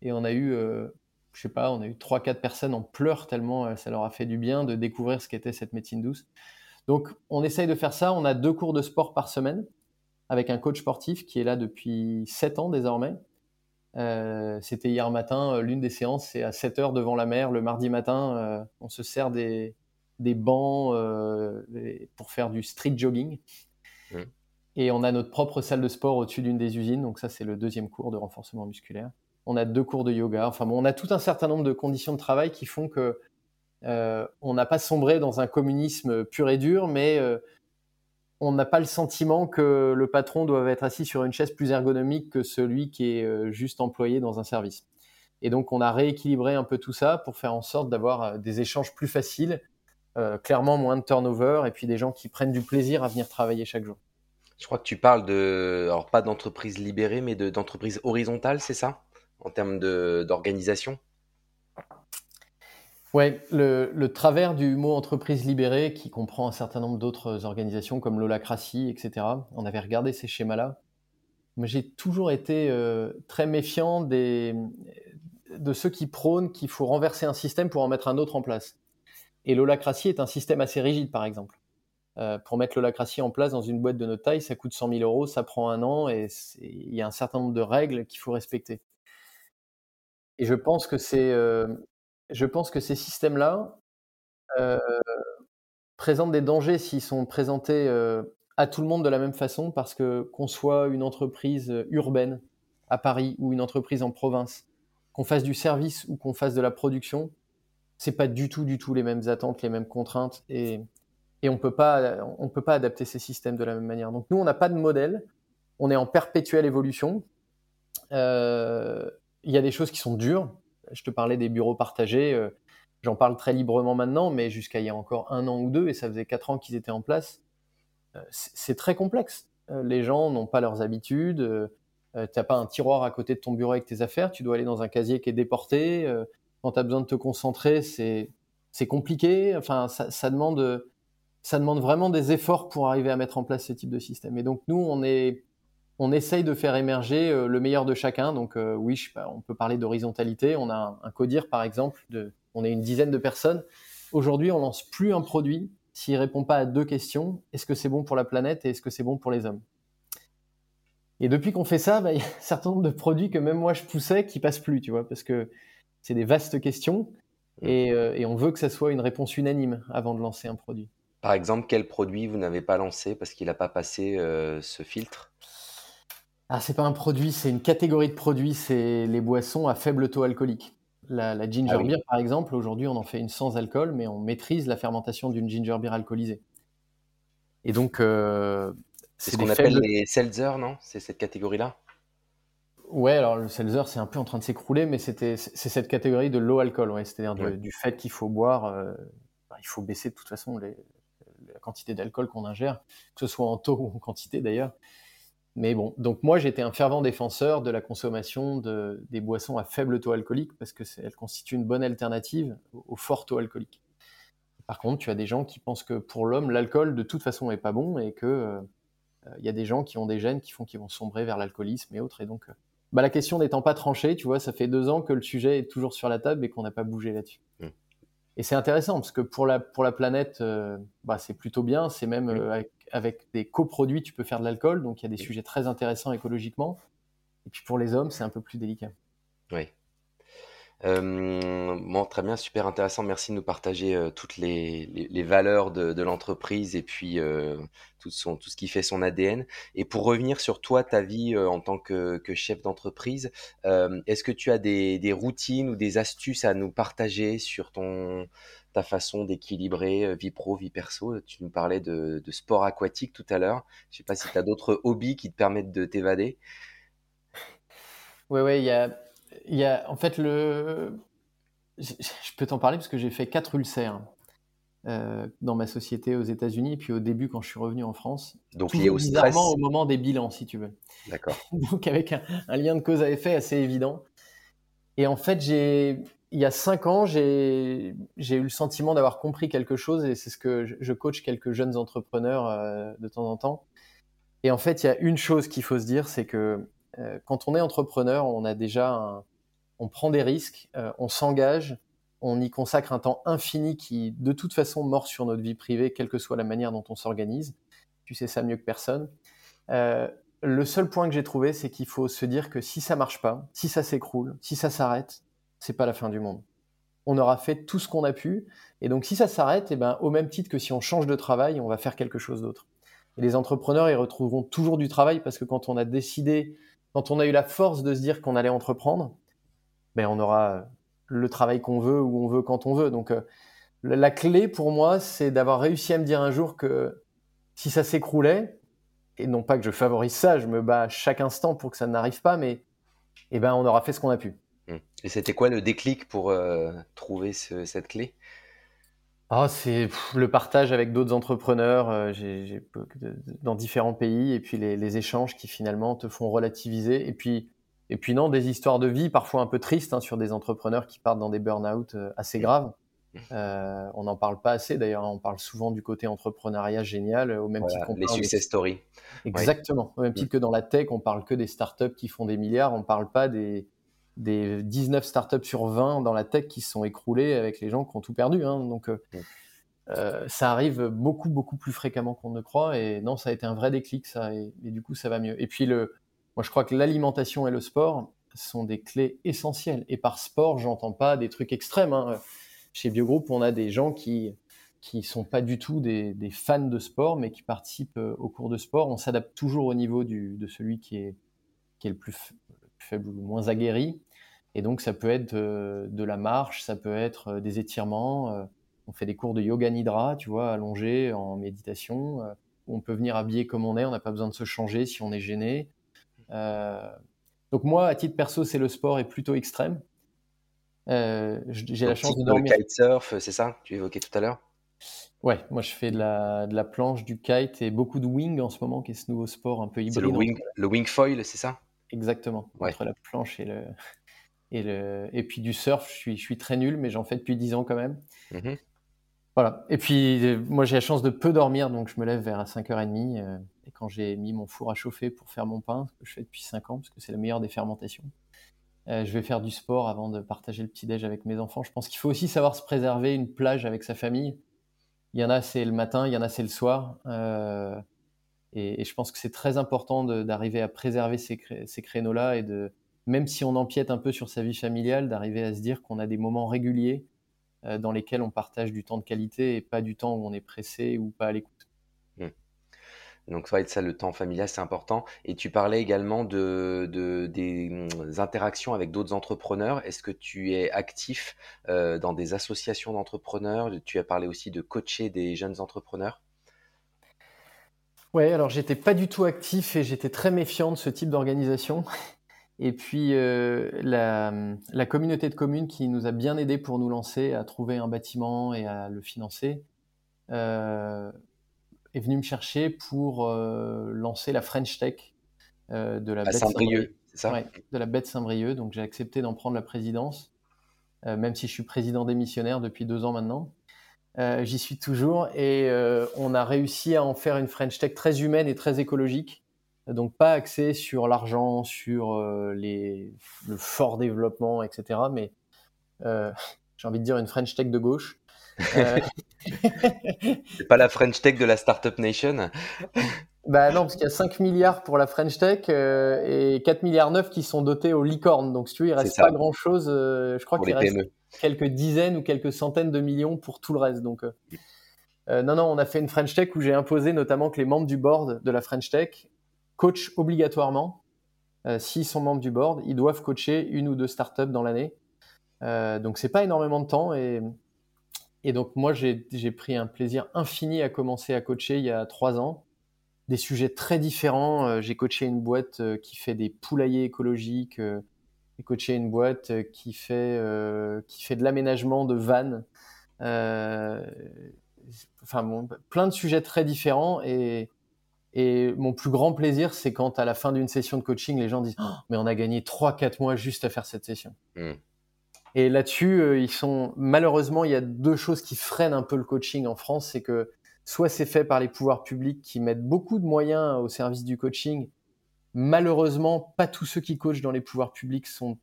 Et on a eu, euh, je sais pas, on a eu trois, quatre personnes en pleurs tellement euh, ça leur a fait du bien de découvrir ce qu'était cette médecine douce. Donc, on essaye de faire ça. On a deux cours de sport par semaine avec un coach sportif qui est là depuis 7 ans désormais. Euh, c'était hier matin, l'une des séances, c'est à 7 heures devant la mer, le mardi matin. Euh, on se sert des, des bancs pour faire du street jogging. Mmh. Et on a notre propre salle de sport au-dessus d'une des usines. Donc ça, c'est le deuxième cours de renforcement musculaire. On a deux cours de yoga. Enfin bon, on a tout un certain nombre de conditions de travail qui font que on n'a pas sombré dans un communisme pur et dur, mais on n'a pas le sentiment que le patron doit être assis sur une chaise plus ergonomique que celui qui est euh, juste employé dans un service. Et donc, on a rééquilibré un peu tout ça pour faire en sorte d'avoir euh, des échanges plus faciles, euh, clairement moins de turnover, et puis des gens qui prennent du plaisir à venir travailler chaque jour. Je crois que tu parles de, alors pas d'entreprise libérée, mais d'entreprise horizontale, c'est ça? En termes d'organisation? Oui, le, travers du mot entreprise libérée, qui comprend un certain nombre d'autres organisations comme l'holacratie, etc., on avait regardé ces schémas-là. Mais j'ai toujours été euh, très méfiant des, de ceux qui prônent qu'il faut renverser un système pour en mettre un autre en place. Et l'holacratie est un système assez rigide, par exemple. Euh, pour mettre l'holacratie en place dans une boîte de notre taille, ça coûte 100 000 euros, ça prend un an et il y a un certain nombre de règles qu'il faut respecter. Et je pense que euh, ces systèmes-là euh, présentent des dangers s'ils sont présentés à tout le monde de la même façon, parce que qu'on soit une entreprise urbaine à Paris ou une entreprise en province, qu'on fasse du service ou qu'on fasse de la production, c'est pas du tout, du tout les mêmes attentes, les mêmes contraintes, et, et on peut pas, on peut pas adapter ces systèmes de la même manière. Donc nous, on n'a pas de modèle, on est en perpétuelle évolution. Il y a des choses qui sont dures, je te parlais des bureaux partagés. Euh, j'en parle très librement maintenant, mais jusqu'à il y a encore un an ou deux, et ça faisait quatre ans qu'ils étaient en place, euh, c'est très complexe. Euh, les gens n'ont pas leurs habitudes. tu n'as pas un tiroir à côté de ton bureau avec tes affaires. Tu dois aller dans un casier qui est déporté. Quand tu as besoin de te concentrer, c'est compliqué. Enfin, ça, demande, vraiment des efforts pour arriver à mettre en place ce type de système. Et donc, nous, on essaye de faire émerger euh, le meilleur de chacun. Donc euh, oui, on peut parler d'horizontalité. On a un, codir par exemple, on est une dizaine de personnes. Aujourd'hui, on lance plus un produit s'il répond pas à deux questions est-ce que c'est bon pour la planète et est-ce que c'est bon pour les hommes? Et depuis qu'on fait ça, bah, il y a un certain nombre de produits que même moi je poussais qui passent plus, tu vois, parce que c'est des vastes questions et, euh, et on veut que ça soit une réponse unanime avant de lancer un produit. Par exemple, quel produit vous n'avez pas lancé parce qu'il n'a pas passé ce filtre? Ah, c'est pas un produit, c'est une catégorie de produits, c'est les boissons à faible taux alcoolique. La, ginger ah beer, par exemple, aujourd'hui, on en fait une sans alcool, mais on maîtrise la fermentation d'une ginger beer alcoolisée. Et donc, euh, c'est ce qu'on appelle les seltzer, non? C'est cette catégorie-là? Ouais, alors le seltzer, c'est un peu en train de s'écrouler, mais c'est cette catégorie de low alcool, ouais, c'est-à-dire du fait qu'il faut boire, euh, bah, il faut baisser de toute façon la quantité d'alcool qu'on ingère, que ce soit en taux ou en quantité d'ailleurs. Mais bon, donc moi j'étais un fervent défenseur de la consommation de, des boissons à faible taux alcoolique parce que elles constituent une bonne alternative au, fort taux alcoolique. Par contre, tu as des gens qui pensent que pour l'homme, l'alcool de toute façon n'est pas bon et que euh, il y a des gens qui ont des gènes qui font qu'ils vont sombrer vers l'alcoolisme et autres. Et donc, euh, bah, la question n'étant pas tranchée, tu vois, ça fait deux ans que le sujet est toujours sur la table et qu'on n'a pas bougé là-dessus. Mmh. Et c'est intéressant parce que pour la, pour la planète, euh, bah, c'est plutôt bien. C'est même avec avec des coproduits, tu peux faire de l'alcool, donc il y a des sujets très intéressants écologiquement. Et puis pour les hommes, c'est un peu plus délicat. Oui. Euh, très bien, super intéressant. Merci de nous partager euh, toutes les, valeurs de, de l'entreprise et puis euh, tout, ce qui fait son ADN. Et pour revenir sur toi, ta vie en tant que, chef d'entreprise, est-ce que tu as des, routines ou des astuces à nous partager sur ton, ta façon d'équilibrer vie pro, vie perso? Tu nous parlais de, sport aquatique tout à l'heure. Je ne sais pas si tu as d'autres hobbies qui te permettent de t'évader. Oui, oui, il y a, y a, en fait, le... je peux t'en parler parce que j'ai fait quatre ulcères. dans ma société aux États-Unis, puis au début quand je suis revenu en France. Donc lié au stress. au moment des bilans, si tu veux. D'accord. Donc avec un, lien de cause à effet assez évident. Et en fait, j'ai, il y a cinq ans, j'ai, j'ai eu le sentiment d'avoir compris quelque chose, et c'est ce que je, coach quelques jeunes entrepreneurs de temps en temps. Et en fait, il y a une chose qu'il faut se dire, c'est que quand on est entrepreneur, on a déjà on prend des risques, euh, on s'engage, on y consacre un temps infini qui, de toute façon, mord sur notre vie privée, quelle que soit la manière dont on s'organise. Tu sais ça mieux que personne. Euh, le seul point que j'ai trouvé, c'est qu'il faut se dire que si ça marche pas, si ça s'écroule, si ça s'arrête, c'est pas la fin du monde. On aura fait tout ce qu'on a pu, et donc si ça s'arrête, eh ben, au même titre que si on change de travail, on va faire quelque chose d'autre. Et les entrepreneurs, ils retrouveront toujours du travail parce que quand on a décidé, quand on a eu la force de se dire qu'on allait entreprendre, ben, on aura le travail qu'on veut, où on veut, quand on veut. Donc, euh, la clé pour moi, c'est d'avoir réussi à me dire un jour que si ça s'écroulait, et non pas que je favorise ça, je me bats chaque instant pour que ça n'arrive pas, mais eh ben, on aura fait ce qu'on a pu. Mmh. Et c'était quoi le déclic pour euh, trouver cette clé? Ah, c'est le partage avec d'autres entrepreneurs euh, dans différents pays et puis les, les, échanges qui finalement te font relativiser. Et puis, et puis non, des histoires de vie parfois un peu tristes hein, sur des entrepreneurs qui partent dans des burn-out euh, assez mmh. graves. Mmh. Euh, on n'en parle pas assez d'ailleurs, on parle souvent du côté entrepreneuriat génial, au même titre qu'on Les success stories. Exactement, au même titre que dans la tech, on parle que des startups qui font des milliards, on parle pas des, des 19 startups sur 20 dans la tech qui se sont écroulées avec les gens qui ont tout perdu. Hein. Donc euh, ça arrive beaucoup, beaucoup plus fréquemment qu'on ne croit. Et non, ça a été un vrai déclic, ça. et, du coup, ça va mieux. Et puis, le, moi, je crois que l'alimentation et le sport sont des clés essentielles. Et par sport, j'entends pas des trucs extrêmes. Hein. Chez Biogroup, on a des gens qui qui sont pas du tout des, fans de sport, mais qui participent euh, au cours de sport. On s'adapte toujours au niveau de celui qui est, qui est le plus, faible ou moins aguerri. Et donc, ça peut être euh, de, la marche, ça peut être euh, des étirements. on fait des cours de yoga nidra, tu vois, allongé en méditation. on peut venir habillé comme on est, on n'a pas besoin de se changer si on est gêné. Euh, donc moi, à titre perso, c'est le sport est plutôt extrême. Euh, j'ai la chance de dormir. Le kitesurf, c'est ça Tu évoquais tout à l'heure? Ouais, moi je fais de la, de la, planche, du kite et beaucoup de wing en ce moment, qui est ce nouveau sport un peu hybride. C'est le wing, le wing foil, c'est ça? Exactement. Entre la planche et le, et le et puis du surf, je suis, je suis très nul, mais j'en fais depuis 10 ans quand même. Mmh voilà. Et puis moi j'ai la chance de peu dormir, donc je me lève vers 5h30 quand j'ai mis mon four à chauffer pour faire mon pain, ce que je fais depuis 5 ans, parce que c'est la meilleure des fermentations, euh, je vais faire du sport avant de partager le petit-déj avec mes enfants. Je pense qu'il faut aussi savoir se préserver une plage avec sa famille. Il y en a, c'est le matin, il y en a, c'est le soir. Euh, et, je pense que c'est très important d'arriver à préserver ces, créneaux-là et de, même si on empiète un peu sur sa vie familiale, d'arriver à se dire qu'on a des moments réguliers euh, dans lesquels on partage du temps de qualité et pas du temps où on est pressé ou pas à l'écoute. Donc, ça va être ça, le temps familial, c'est important. Et tu parlais également de, des mmh, interactions avec d'autres entrepreneurs. Est-ce que tu es actif euh, dans des associations d'entrepreneurs? Tu as parlé aussi de coacher des jeunes entrepreneurs? Oui, alors j'étais pas du tout actif et j'étais très méfiant de ce type d'organisation. Et puis euh, la, la, communauté de communes qui nous a bien aidés pour nous lancer à trouver un bâtiment et à le financer. Euh, est venu me chercher pour euh, lancer la French Tech de la bête Saint-Brieuc. Ça? De la bête Saint-Brieuc. Donc j'ai accepté d'en prendre la présidence, même si je suis président démissionnaire depuis deux ans maintenant. J'y suis toujours et on a réussi à en faire une French Tech très humaine et très écologique. Donc pas axée sur l'argent, sur les, le fort développement, etc. Mais j'ai envie de dire une French Tech de gauche. Euh. c'est pas la French Tech de la Startup Nation? Bah non, parce qu'il y a 5 milliards pour la French Tech euh, et 4 milliards 9 qui sont dotés aux licornes. Donc si tu veux, il reste pas grand chose. Euh, je crois qu'il reste quelques dizaines ou quelques centaines de millions pour tout le reste. Donc non, non, on a fait une French Tech où j'ai imposé notamment que les membres du board de la French Tech coachent obligatoirement. S'ils sont membres du board, ils doivent coacher une ou deux startups dans l'année. donc c'est pas énormément de temps et et donc moi, j'ai pris un plaisir infini à commencer à coacher il y a trois ans. Des sujets très différents. Euh, j'ai coaché une boîte euh, qui fait des poulaillers écologiques. Euh, j'ai coaché une boîte qui fait, qui fait de l'aménagement de vannes. enfin, plein de sujets très différents. Et, et mon plus grand plaisir, c'est quand à la fin d'une session de coaching, les gens disent oh, Mais on a gagné 3-4 mois juste à faire cette session. Hmm. Et là-dessus, euh, ils sont malheureusement, il y a deux choses qui freinent un peu le coaching en France. C'est que soit c'est fait par les pouvoirs publics qui mettent beaucoup de moyens au service du coaching. Malheureusement, pas tous ceux qui coachent dans les pouvoirs publics sont,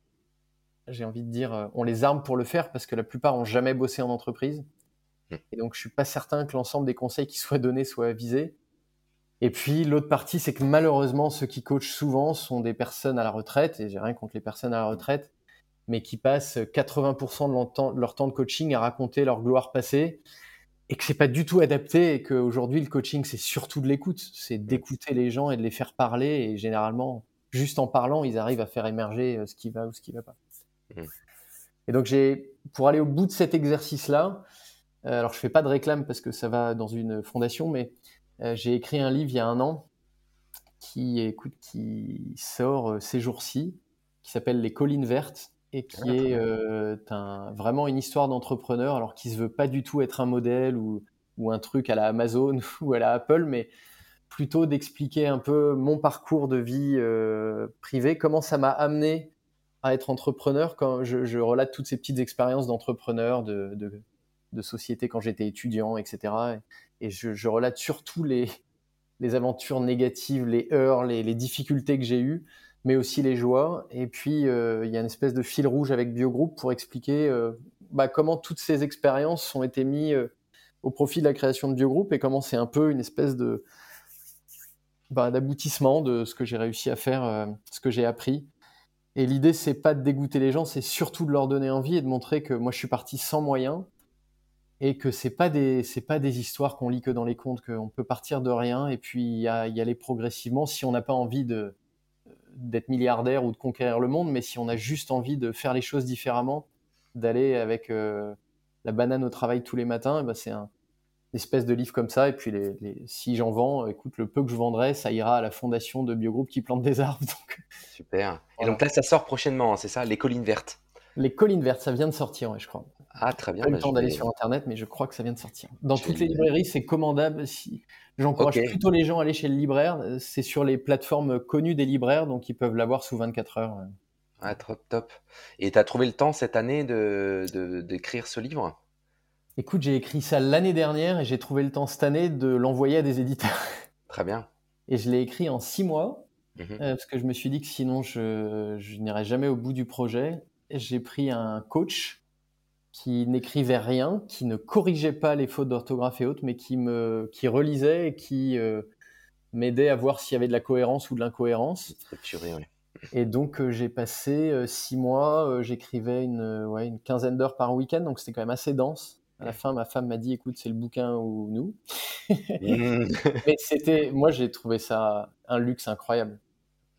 j'ai envie de dire, euh, ont les armes pour le faire parce que la plupart ont jamais bossé en entreprise. Hmm. Et donc, je suis pas certain que l'ensemble des conseils qui soient donnés soient visés. Et puis, l'autre partie, c'est que malheureusement, ceux qui coachent souvent sont des personnes à la retraite, et j'ai rien contre les personnes à la retraite, mais qui passent 80% de leur, temps, de leur temps de coaching à raconter leur gloire passée, et que c'est pas du tout adapté, et qu'aujourd'hui, le coaching, c'est surtout de l'écoute, c'est d'écouter les gens et de les faire parler, et généralement, juste en parlant, ils arrivent à faire émerger euh, ce qui va ou ce qui va pas. Mmh. Et donc, j'ai, pour aller au bout de cet exercice-là, euh, alors je fais pas de réclame parce que ça va dans une fondation, mais euh, j'ai écrit un livre il y a un an qui, écoute, qui sort euh, ces jours-ci, qui s'appelle Les collines vertes et qui ah, est un, vraiment une histoire d'entrepreneur, alors qui se veut pas du tout être un modèle ou, ou un truc à la Amazon ou à la Apple, mais plutôt d'expliquer un peu mon parcours de vie euh, privée, comment ça m'a amené à être entrepreneur quand je, je relate toutes ces petites expériences d'entrepreneur, de, de, de société quand j'étais étudiant, etc. Et, je, relate surtout les, les aventures négatives, les heurts, les, difficultés que j'ai eues, mais aussi les joies. Et puis, euh, il y a une espèce de fil rouge avec Biogroup pour expliquer euh, bah, comment toutes ces expériences ont été mises euh, au profit de la création de Biogroup et comment c'est un peu une espèce de bah, d'aboutissement de ce que j'ai réussi à faire, ce que j'ai appris. Et l'idée, c'est pas de dégoûter les gens, c'est surtout de leur donner envie et de montrer que moi, je suis parti sans moyens et que c'est pas des pas des histoires qu'on lit que dans les contes qu'on peut partir de rien et puis y, aller progressivement si on n'a pas envie de d'être milliardaire ou de conquérir le monde mais si on a juste envie de faire les choses différemment d'aller avec euh, la banane au travail tous les matins ben c'est un une espèce de livre comme ça et puis les, si j'en vends écoute le peu que je vendrai ça ira à la fondation de Biogroup qui plante des arbres donc super et donc là ça sort prochainement hein, c'est ça les collines vertes les collines vertes ça vient de sortir ouais, je crois ah, très bien. Pas le bah, temps d'aller sur Internet, mais je crois que ça vient de sortir. Dans toutes les librairies, c'est commandable. Si... J'encourage plutôt les gens à aller chez le libraire. C'est sur les plateformes connues des libraires, donc ils peuvent l'avoir sous 24 heures. Ah, top, top. Et tu as trouvé le temps cette année d'écrire de, d'écrire ce livre? Écoute, j'ai écrit ça l'année dernière et j'ai trouvé le temps cette année de l'envoyer à des éditeurs. Très bien. Et je l'ai écrit en six mois, mmh euh, parce que je me suis dit que sinon je, je n'irais jamais au bout du projet. J'ai pris un coach qui n'écrivait rien, qui ne corrigeait pas les fautes d'orthographe et autres, mais qui me qui relisait et qui euh, m'aidait à voir s'il y avait de la cohérence ou de l'incohérence. Et donc euh, j'ai passé euh, six mois, j'écrivais une, ouais, une quinzaine d'heures par week-end, donc c'était quand même assez dense. À la fin, ma femme m'a dit, écoute, c'est le bouquin ou nous. Mmh. Mais c'était, moi, j'ai trouvé ça un luxe incroyable.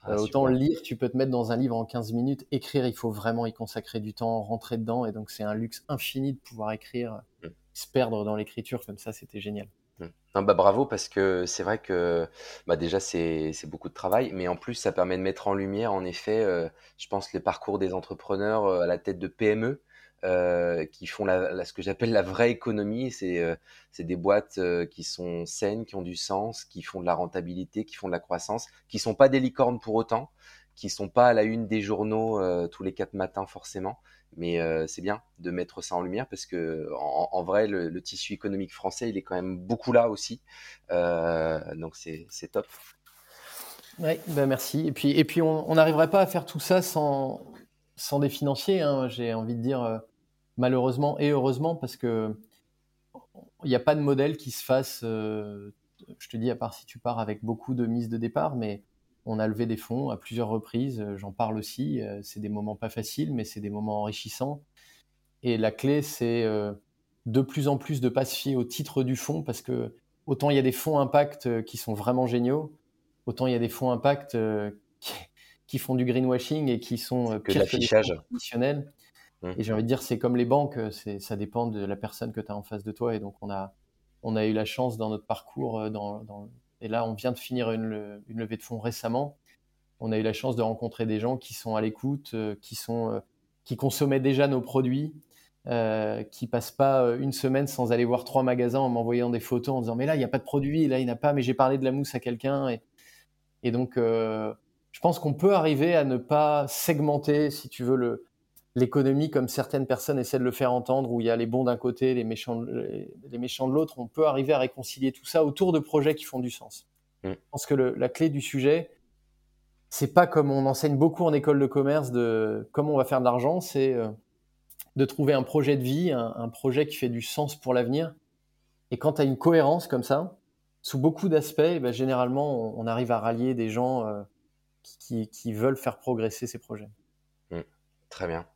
Ah, euh, autant lire, tu peux te mettre dans un livre en 15 minutes. Écrire, il faut vraiment y consacrer du temps, rentrer dedans. Et donc, c'est un luxe infini de pouvoir écrire, mm. se perdre dans l'écriture comme ça. C'était génial. Mm. bah, bravo, parce que c'est vrai que bah, déjà, c'est beaucoup de travail. Mais en plus, ça permet de mettre en lumière, en effet, euh, je pense, les parcours des entrepreneurs euh, à la tête de PME euh, qui font ce que j'appelle la vraie économie. C'est euh, des boîtes euh, qui sont saines, qui ont du sens, qui font de la rentabilité, qui font de la croissance, qui sont pas des licornes pour autant, qui sont pas à la une des journaux tous les quatre matins forcément. Mais c'est bien de mettre ça en lumière parce que en, vrai, le, tissu économique français, il est quand même beaucoup là aussi. donc c'est top. Oui, ben merci. Et puis, et puis on n'arriverait pas à faire tout ça sans, sans des financiers. Hein, J'ai envie de dire, malheureusement et heureusement, parce que il n'y a pas de modèle qui se fasse, euh, je te dis, à part si tu pars avec beaucoup de mises de départ, mais on a levé des fonds à plusieurs reprises, euh, j'en parle aussi, euh, c'est des moments pas faciles, mais c'est des moments enrichissants. Et la clé, c'est de plus en plus de pas se fier au titre du fonds, parce que autant il y a des fonds impact qui sont vraiment géniaux, autant il y a des fonds impact qui, font du greenwashing et qui sont pires que, traditionnels. Mmh. Et j'ai envie de dire, c'est comme les banques, euh, ça dépend de la personne que tu as en face de toi. Et donc, on a, on a eu la chance dans notre parcours, euh, dans, dans... et là, on vient de finir une, une, levée de fonds récemment. On a eu la chance de rencontrer des gens qui sont à l'écoute, euh, qui, sont, qui consommaient déjà nos produits, euh, qui passe pas euh, une semaine sans aller voir trois magasins en m'envoyant des photos en disant mais là il n'y a pas de produit, là il n'y a pas, mais j'ai parlé de la mousse à quelqu'un et, et donc euh, je pense qu'on peut arriver à ne pas segmenter, si tu veux, le, l'économie comme certaines personnes essaient de le faire entendre, où il y a les bons d'un côté, les méchants, les, méchants de l'autre. On peut arriver à réconcilier tout ça autour de projets qui font du sens. Mm. Je pense que le, la clé du sujet, c'est pas comme on enseigne beaucoup en école de commerce de comment on va faire de l'argent, c'est de trouver un projet de vie, un, projet qui fait du sens pour l'avenir. Et quand tu as une cohérence comme ça, sous beaucoup d'aspects, eh ben, généralement, on, arrive à rallier des gens euh, qui, veulent faire progresser ces projets. Mmh. très bien.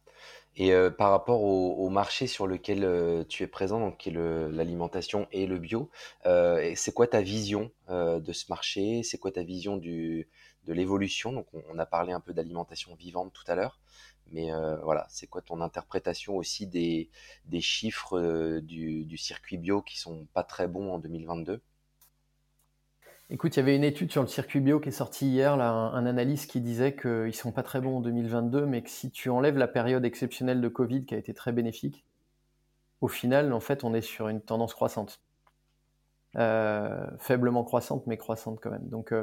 Et euh, par rapport au, marché sur lequel euh, tu es présent, donc qui est l'alimentation et le bio, c'est quoi ta vision de ce marché? C'est quoi ta vision de l'évolution? Donc, on, a parlé un peu d'alimentation vivante tout à l'heure. Mais euh, voilà, c'est quoi ton interprétation aussi des, chiffres euh, du, du, circuit bio qui sont pas très bons en 2022 Écoute, il y avait une étude sur le circuit bio qui est sortie hier, là, un, analyste qui disait qu'ils ne sont pas très bons en 2022, mais que si tu enlèves la période exceptionnelle de Covid qui a été très bénéfique, au final, en fait, on est sur une tendance croissante. Euh, faiblement croissante, mais croissante quand même. Donc,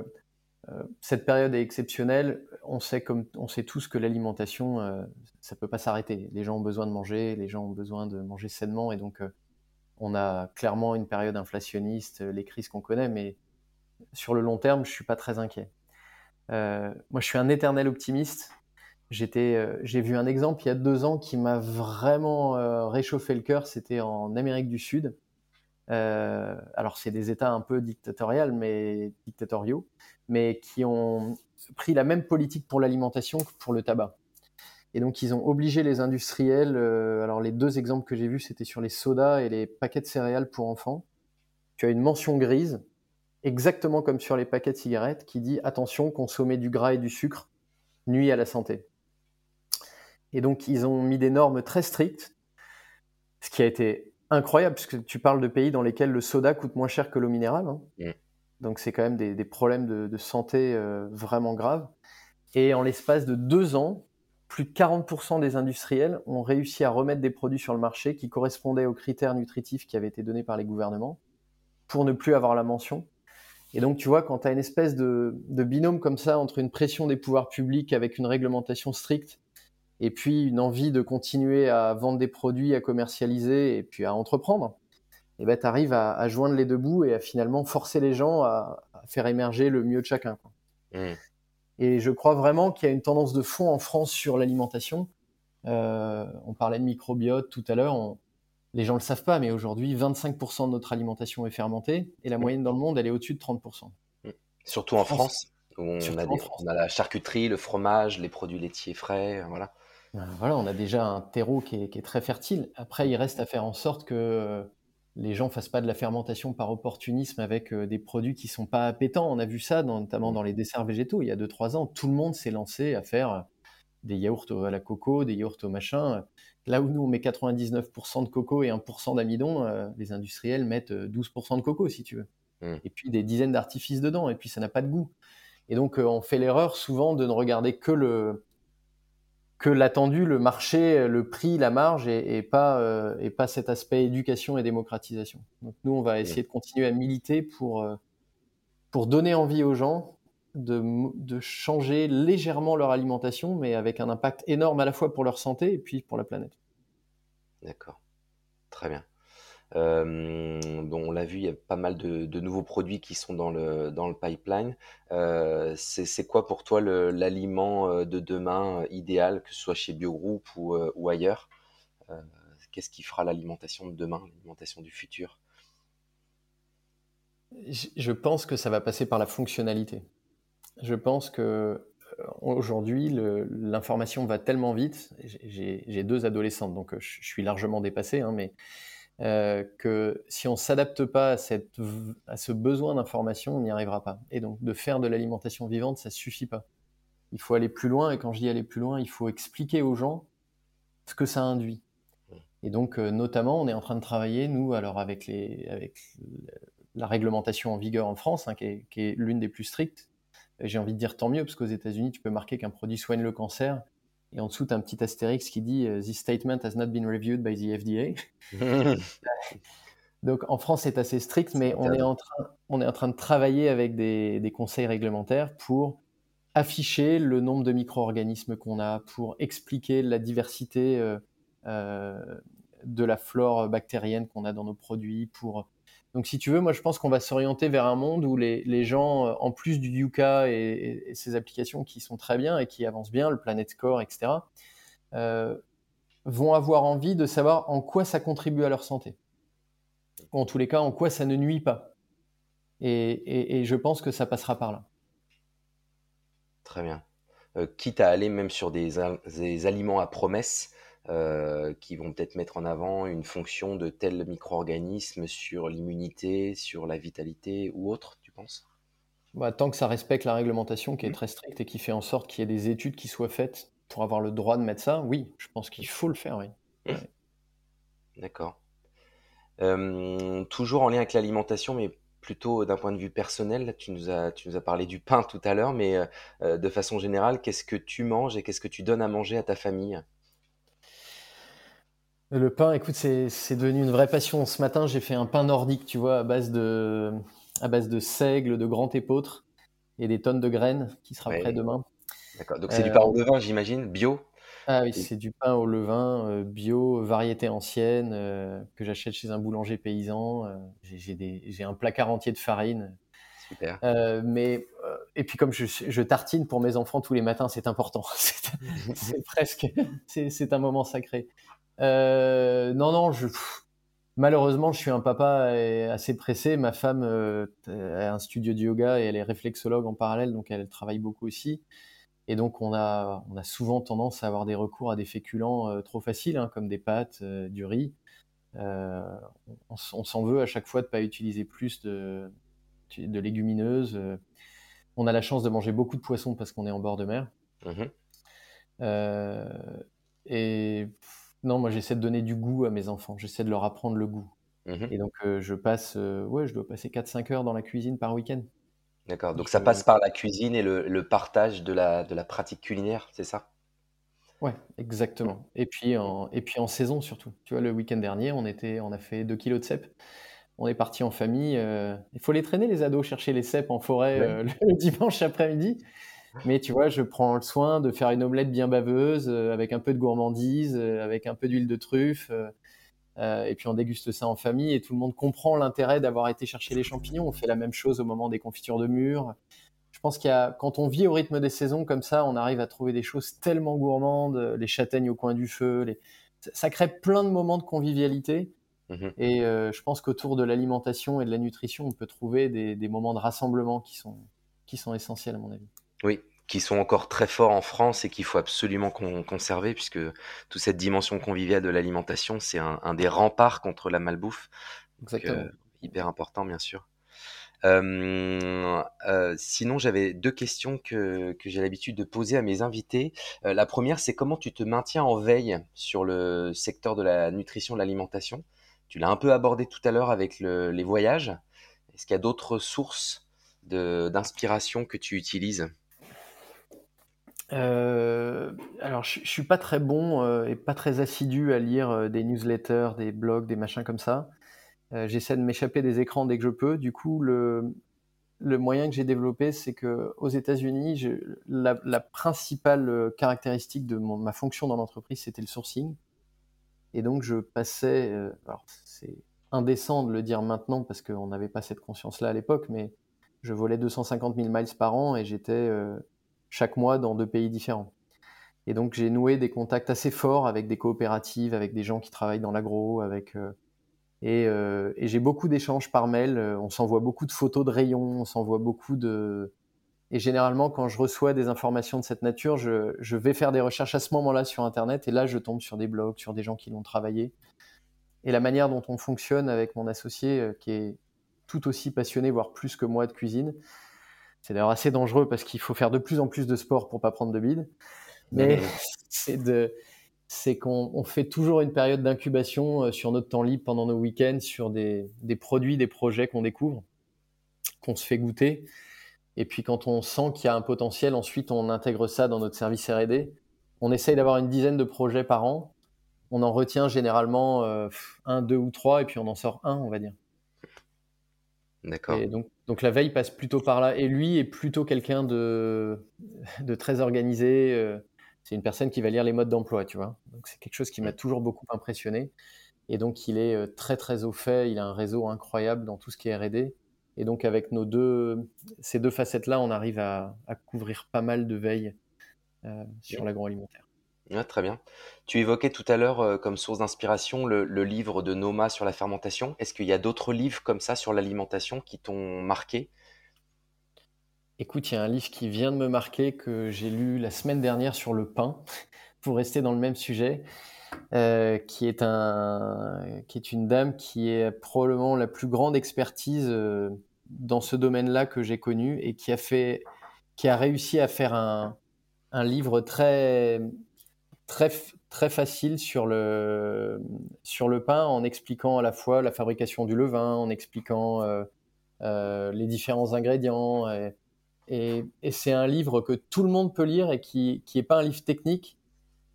euh, cette période est exceptionnelle. On sait, comme, on sait tous que l'alimentation, euh, ça peut pas s'arrêter. Les gens ont besoin de manger, les gens ont besoin de manger sainement, et donc euh, on a clairement une période inflationniste, les crises qu'on connaît, mais sur le long terme, je suis pas très inquiet. moi, je suis un éternel optimiste. j'ai vu un exemple il y a deux ans qui m'a vraiment réchauffé le cœur. C'était en Amérique du Sud. alors, c'est des États un peu dictatoriaux, mais dictatoriaux, mais qui ont pris la même politique pour l'alimentation que pour le tabac. Et donc, ils ont obligé les industriels. Euh, alors, les deux exemples que j'ai vus, c'était sur les sodas et les paquets de céréales pour enfants. Tu as une mention grise, exactement comme sur les paquets de cigarettes, qui dit attention, consommer du gras et du sucre nuit à la santé. Et donc, ils ont mis des normes très strictes, ce qui a été incroyable, puisque tu parles de pays dans lesquels le soda coûte moins cher que l'eau minérale. Hein. Mm. Donc c'est quand même des, problèmes de, santé euh, vraiment graves. Et en l'espace de deux ans, plus de 40% des industriels ont réussi à remettre des produits sur le marché qui correspondaient aux critères nutritifs qui avaient été donnés par les gouvernements pour ne plus avoir la mention. Et donc tu vois, quand tu as une espèce de, binôme comme ça entre une pression des pouvoirs publics avec une réglementation stricte et puis une envie de continuer à vendre des produits, à commercialiser et puis à entreprendre, et ben, tu arrives à, joindre les deux bouts et à finalement forcer les gens à, faire émerger le mieux de chacun. Mmh. Et je crois vraiment qu'il y a une tendance de fond en France sur l'alimentation. Euh, on parlait de microbiote tout à l'heure. Les gens ne le savent pas, mais aujourd'hui, 25% de notre alimentation est fermentée et la mmh. moyenne dans le monde, elle est au-dessus de 30%. Mmh. Surtout en France, où on, a la charcuterie, le fromage, les produits laitiers frais. Voilà. Ben, voilà, on a déjà un terreau qui est, qui est, très fertile. Après, il reste à faire en sorte que les gens fassent pas de la fermentation par opportunisme avec euh, des produits qui sont pas appétants. On a vu ça notamment dans les desserts végétaux. Il y a 2-3 ans, tout le monde s'est lancé à faire euh, des yaourts à la coco, des yaourts au machin. Là où nous, on met 99% de coco et 1% d'amidon, euh, les industriels mettent 12% de coco, si tu veux. Mmh. Et puis des dizaines d'artifices dedans, et puis ça n'a pas de goût. Et donc, on fait l'erreur souvent de ne regarder que le, que l'attendu, le marché, le prix, la marge, et, pas, euh, et pas cet aspect éducation et démocratisation. Donc nous, on va essayer de continuer à militer pour, euh, pour donner envie aux gens de, de, changer légèrement leur alimentation, mais avec un impact énorme à la fois pour leur santé et puis pour la planète. D'accord, très bien. Euh, on l'a vu, il y a pas mal de, nouveaux produits qui sont dans le, dans le pipeline. Euh, c'est quoi pour toi l'aliment euh, de demain idéal, que ce soit chez Biogroup ou, ou ailleurs? Qu'est-ce qui fera l'alimentation de demain, l'alimentation du futur? Je pense que ça va passer par la fonctionnalité. Je pense que aujourd'hui, l'information va tellement vite. J'ai deux adolescentes, donc je suis largement dépassé, hein, mais euh, que si on ne s'adapte pas à, cette, à ce besoin d'information, on n'y arrivera pas. Et donc de faire de l'alimentation vivante, ça suffit pas. Il faut aller plus loin, et quand je dis aller plus loin, il faut expliquer aux gens ce que ça induit. Et donc, euh, notamment, on est en train de travailler, nous, alors avec, les, avec la réglementation en vigueur en France, hein, qui est, qui est l'une des plus strictes. J'ai envie de dire tant mieux, parce qu'aux États-Unis, tu peux marquer qu'un produit soigne le cancer Et en dessous, tu as un petit astérix qui dit This statement has not been reviewed by the FDA. Donc en France, c'est assez strict, mais on est, en train, on est en train de travailler avec des, conseils réglementaires pour afficher le nombre de micro-organismes qu'on a, pour expliquer la diversité euh, euh, de la flore bactérienne qu'on a dans nos produits. Pour... Donc si tu veux, moi je pense qu'on va s'orienter vers un monde où les, gens, euh, en plus du Yuka et, et, ces applications qui sont très bien et qui avancent bien, le Planet Score, etc., vont avoir envie de savoir en quoi ça contribue à leur santé en tous les cas, en quoi ça ne nuit pas. Et, je pense que ça passera par là. Très bien. Euh, quitte à aller même sur des, aliments à promesse euh, qui vont peut-être mettre en avant une fonction de tel micro-organisme sur l'immunité, sur la vitalité ou autre, tu penses? Bah, Tant que ça respecte la réglementation qui est mmh. très stricte et qui fait en sorte qu'il y ait des études qui soient faites pour avoir le droit de mettre ça, oui, je pense qu'il faut le faire, oui. Mmh. D'accord. Euh, toujours en lien avec l'alimentation, mais plutôt d'un point de vue personnel. Tu nous as, tu nous as parlé du pain tout à l'heure, mais euh, de façon générale, qu'est-ce que tu manges et qu'est-ce que tu donnes à manger à ta famille? Le pain, écoute, c'est devenu une vraie passion. Ce matin, j'ai fait un pain nordique, tu vois, à base de, à base de seigle, de grand épeautre et des tonnes de graines qui sera prêt demain. D'accord. Donc c'est du pain au levain, j'imagine, bio ah oui, c'est du pain au levain euh, bio, variété ancienne, euh, que j'achète chez un boulanger paysan. Euh, j'ai un placard entier de farine. Super. mais et puis comme je, tartine pour mes enfants tous les matins, c'est important. c'est presque, c'est un moment sacré. Non, non, je, malheureusement, je suis un papa assez pressé. Ma femme a un studio de yoga et elle est réflexologue en parallèle, donc elle travaille beaucoup aussi. Et donc, on a, on a souvent tendance à avoir des recours à des féculents euh, trop faciles, hein, comme des pâtes, euh, du riz. Euh, on, s'en veut à chaque fois de ne pas utiliser plus de, de légumineuses. On a la chance de manger beaucoup de poissons parce qu'on est en bord de mer. Mmh et non, moi, j'essaie de donner du goût à mes enfants. J'essaie de leur apprendre le goût. Mmh et donc, je passe, ouais, je dois passer 4-5 heures dans la cuisine par week-end. D'accord, donc ça passe par la cuisine et le, partage de la, de la pratique culinaire, c'est ça? Ouais, exactement. Et puis, en, et puis en saison surtout. Tu vois, le week-end dernier, on, était, on a fait 2 kilos de cèpes. On est parti en famille. Euh, il faut les traîner, les ados, chercher les cèpes en forêt euh, le, dimanche après-midi. Mais tu vois, je prends le soin de faire une omelette bien baveuse, euh, avec un peu de gourmandise, avec un peu d'huile de truffe, euh, et puis on déguste ça en famille et tout le monde comprend l'intérêt d'avoir été chercher les champignons. On fait la même chose au moment des confitures de mûres. Je pense qu'il y a, quand on vit au rythme des saisons comme ça, on arrive à trouver des choses tellement gourmandes, les châtaignes au coin du feu. Les... Ça crée plein de moments de convivialité. Mhm. Et euh, je pense qu'autour de l'alimentation et de la nutrition, on peut trouver des, des moments de rassemblement qui sont, qui sont essentiels à mon avis. Oui, qui sont encore très forts en France et qu'il faut absolument conserver, puisque toute cette dimension conviviale de l'alimentation, c'est un, des remparts contre la malbouffe. Exactement. Euh, hyper important, bien sûr. Euh, euh, sinon, j'avais deux questions que, que j'ai l'habitude de poser à mes invités. la première, c'est comment tu te maintiens en veille sur le secteur de la nutrition, de l'alimentation? Tu l'as un peu abordé tout à l'heure avec les voyages. Est-ce qu'il y a d'autres sources d'inspiration que tu utilises? Euh, alors, je, suis pas très bon euh, et pas très assidu à lire euh, des newsletters, des blogs, des machins comme ça. J'essaie de m'échapper des écrans dès que je peux. Du coup, le, moyen que j'ai développé, c'est que aux États-Unis, la, principale caractéristique de ma fonction dans l'entreprise, c'était le sourcing. Et donc, je passais. alors, c'est indécent de le dire maintenant parce qu'on n'avait pas cette conscience-là à l'époque, mais je volais 250 000 miles par an et j'étais chaque mois dans deux pays différents. Et donc j'ai noué des contacts assez forts avec des coopératives, avec des gens qui travaillent dans l'agro, avec euh, euh, et, j'ai beaucoup d'échanges par mail. Euh, on s'envoie beaucoup de photos de rayons, on s'envoie beaucoup de et généralement quand je reçois des informations de cette nature, je, je vais faire des recherches à ce moment-là sur internet et là je tombe sur des blogs, sur des gens qui l'ont travaillé. Et la manière dont on fonctionne avec mon associé, qui est tout aussi passionné, voire plus que moi de cuisine, c'est d'ailleurs assez dangereux parce qu'il faut faire de plus en plus de sport pour pas prendre de bide. Mais c'est de, c'est qu'on fait toujours une période d'incubation euh, sur notre temps libre pendant nos week-ends sur des, des produits, des projets qu'on découvre, qu'on se fait goûter. Et puis quand on sent qu'il y a un potentiel, ensuite on intègre ça dans notre service R&D on essaye d'avoir une dizaine de projets par an. On en retient généralement un, deux ou trois, et puis on en sort un, on va dire. D'accord. Et donc, donc la veille passe plutôt par là. Et lui est plutôt quelqu'un de, de très organisé. C'est une personne qui va lire les modes d'emploi, tu vois. Donc c'est quelque chose qui m'a toujours beaucoup impressionné. Et donc il est très très au fait. Il a un réseau incroyable dans tout ce qui est R&D. Et donc avec nos deux, ces deux facettes-là, on arrive à, couvrir pas mal de veilles euh, sur l'agroalimentaire. Très bien. Tu évoquais tout à l'heure euh, comme source d'inspiration le, livre de Noma sur la fermentation. Est-ce qu'il y a d'autres livres comme ça sur l'alimentation qui t'ont marqué? Écoute, il y a un livre qui vient de me marquer que j'ai lu la semaine dernière sur le pain, pour rester dans le même sujet, euh, qui, est un, une dame qui est probablement la plus grande expertise euh, dans ce domaine-là que j'ai connu et qui a, réussi à faire un livre très, très, très facile sur le, sur le pain en expliquant à la fois la fabrication du levain, en expliquant euh, les différents ingrédients. Et, et, c'est un livre que tout le monde peut lire et qui n'est pas un livre technique,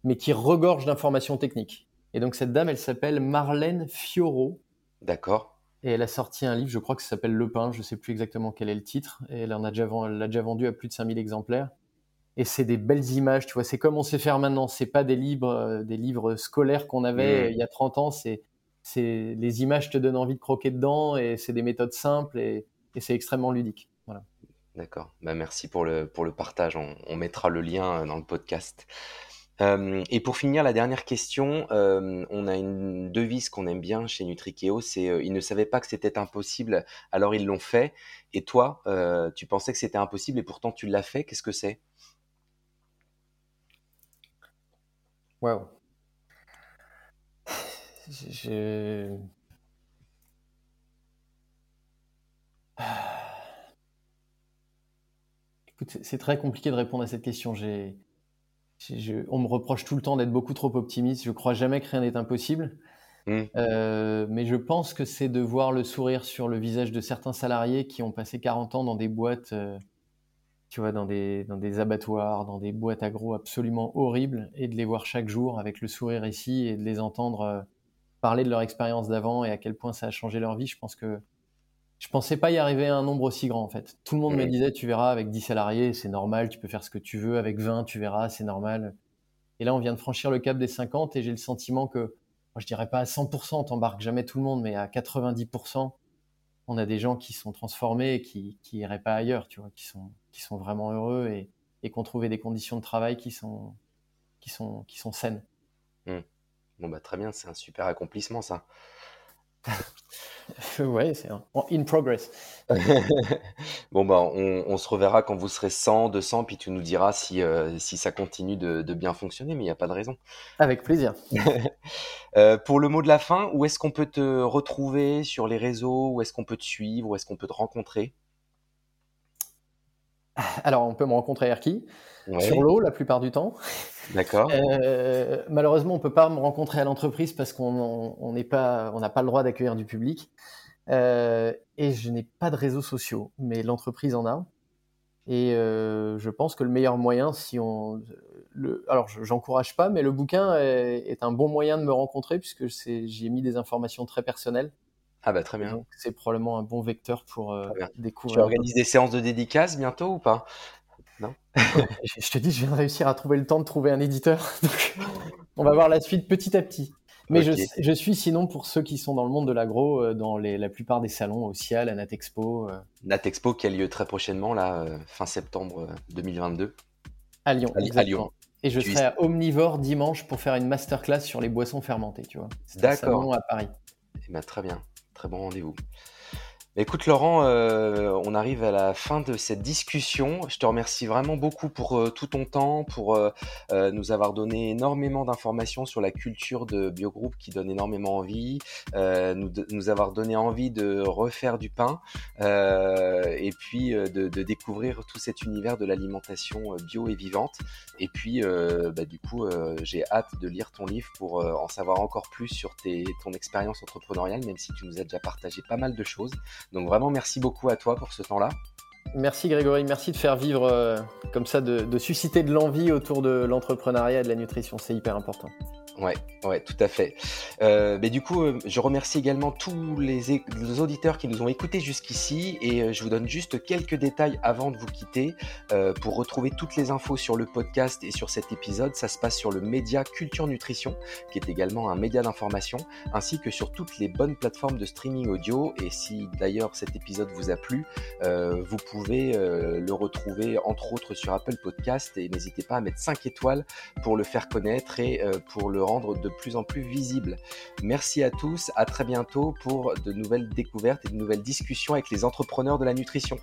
mais qui regorge d'informations techniques. Et donc cette dame, elle s'appelle Marlène Fioro. D'accord. Et elle a sorti un livre, je crois que ça s'appelle Le Pain, je ne sais plus exactement quel est le titre, et elle l'a déjà, déjà vendu à plus de 5000 exemplaires. Et c'est des belles images, tu vois, c'est comme on sait faire maintenant, c'est pas des livres, euh, des livres scolaires qu'on avait mmh. il y a 30 ans, c'est, c'est les images te donnent envie de croquer dedans, et c'est des méthodes simples, et, et c'est extrêmement ludique. Voilà. D'accord. Bah, merci pour le, pour le partage. On, mettra le lien euh, dans le podcast. Euh, et pour finir, la dernière question, euh, on a une devise qu'on aime bien chez Nutrikeo, c'est ils ne savaient pas que c'était impossible, alors ils l'ont fait. Et toi, tu pensais que c'était impossible et pourtant tu l'as fait. Qu'est-ce que c'est? Waouh. Je... c'est très compliqué de répondre à cette question. on me reproche tout le temps d'être beaucoup trop optimiste. Je crois jamais que rien n'est impossible. Mmh. Euh, mais je pense que c'est de voir le sourire sur le visage de certains salariés qui ont passé 40 ans dans des boîtes, euh, tu vois, dans des, dans des abattoirs, dans des boîtes agro absolument horribles, et de les voir chaque jour avec le sourire ici et de les entendre euh, parler de leur expérience d'avant et à quel point ça a changé leur vie. Je pense que je pensais pas y arriver à un nombre aussi grand en fait. Tout le monde me disait tu verras avec 10 salariés, c'est normal, tu peux faire ce que tu veux, avec 20 tu verras, c'est normal. Et là on vient de franchir le cap des 50 et j'ai le sentiment que moi je dirais pas à 100%, t'embarques jamais tout le monde mais à 90% on a des gens qui sont transformés et qui qui iraient pas ailleurs, tu vois, qui sont qui sont vraiment heureux et et qui ont trouvé des conditions de travail qui sont qui sont qui sont saines. Mmh. Bon bah très bien, c'est un super accomplissement ça. ouais, c'est in progress. bon, bah, on, se reverra quand vous serez 100, 200, puis tu nous diras si, euh, si ça continue de, bien fonctionner, mais il n'y a pas de raison. Avec plaisir. Euh, pour le mot de la fin, où est-ce qu'on peut te retrouver sur les réseaux? Où est-ce qu'on peut te suivre? Où est-ce qu'on peut te rencontrer? Alors, on peut me rencontrer à Erki, sur l'eau la plupart du temps. D'accord. Euh, malheureusement, on ne peut pas me rencontrer à l'entreprise parce qu'on n'a pas, pas le droit d'accueillir du public. Euh, et je n'ai pas de réseaux sociaux, mais l'entreprise en a. Et euh, je pense que le meilleur moyen, si on, le, alors j'encourage pas, mais le bouquin est, un bon moyen de me rencontrer puisque j'y ai mis des informations très personnelles. Ah bah très bien. c'est probablement un bon vecteur pour découvrir. Tu organises des séances de dédicaces bientôt ou pas? Non? Je, te dis, je viens de réussir à trouver le temps de trouver un éditeur. on va voir la suite petit à petit. Mais je, suis sinon pour ceux qui sont dans le monde de l'agro, euh, dans la plupart des salons, au CIAL, à Natexpo. Euh. Natexpo qui a lieu très prochainement, là, euh, fin septembre 2022. À Lyon. À, Lyon. Et je serai à Omnivore dimanche pour faire une masterclass sur les boissons fermentées, tu vois. D'accord. à Paris. Eh ben, très bien, très bon rendez-vous. Écoute Laurent, euh, on arrive à la fin de cette discussion. Je te remercie vraiment beaucoup pour euh, tout ton temps, pour euh, nous avoir donné énormément d'informations sur la culture de Biogroup qui donne énormément envie, nous, nous, avoir donné envie de refaire du pain et puis de, découvrir tout cet univers de l'alimentation bio et vivante. Et puis, bah, du coup, j'ai hâte de lire ton livre pour en savoir encore plus sur ton expérience entrepreneuriale, même si tu nous as déjà partagé pas mal de choses. Donc vraiment, merci beaucoup à toi pour ce temps-là. Merci Grégory, merci de faire vivre euh, comme ça, de susciter de l'envie autour de l'entrepreneuriat et de la nutrition, c'est hyper important. Ouais, ouais, tout à fait. Euh, mais du coup, euh, je remercie également tous les, auditeurs qui nous ont écoutés jusqu'ici et je vous donne juste quelques détails avant de vous quitter. Pour retrouver toutes les infos sur le podcast et sur cet épisode, ça se passe sur le média Culture Nutrition, qui est également un média d'information, ainsi que sur toutes les bonnes plateformes de streaming audio. Et si d'ailleurs cet épisode vous a plu, vous pouvez le retrouver entre autres sur Apple Podcast et n'hésitez pas à mettre 5 étoiles pour le faire connaître et pour le rendre de plus en plus visible. Merci à tous, à très bientôt pour de nouvelles découvertes et de nouvelles discussions avec les entrepreneurs de la nutrition.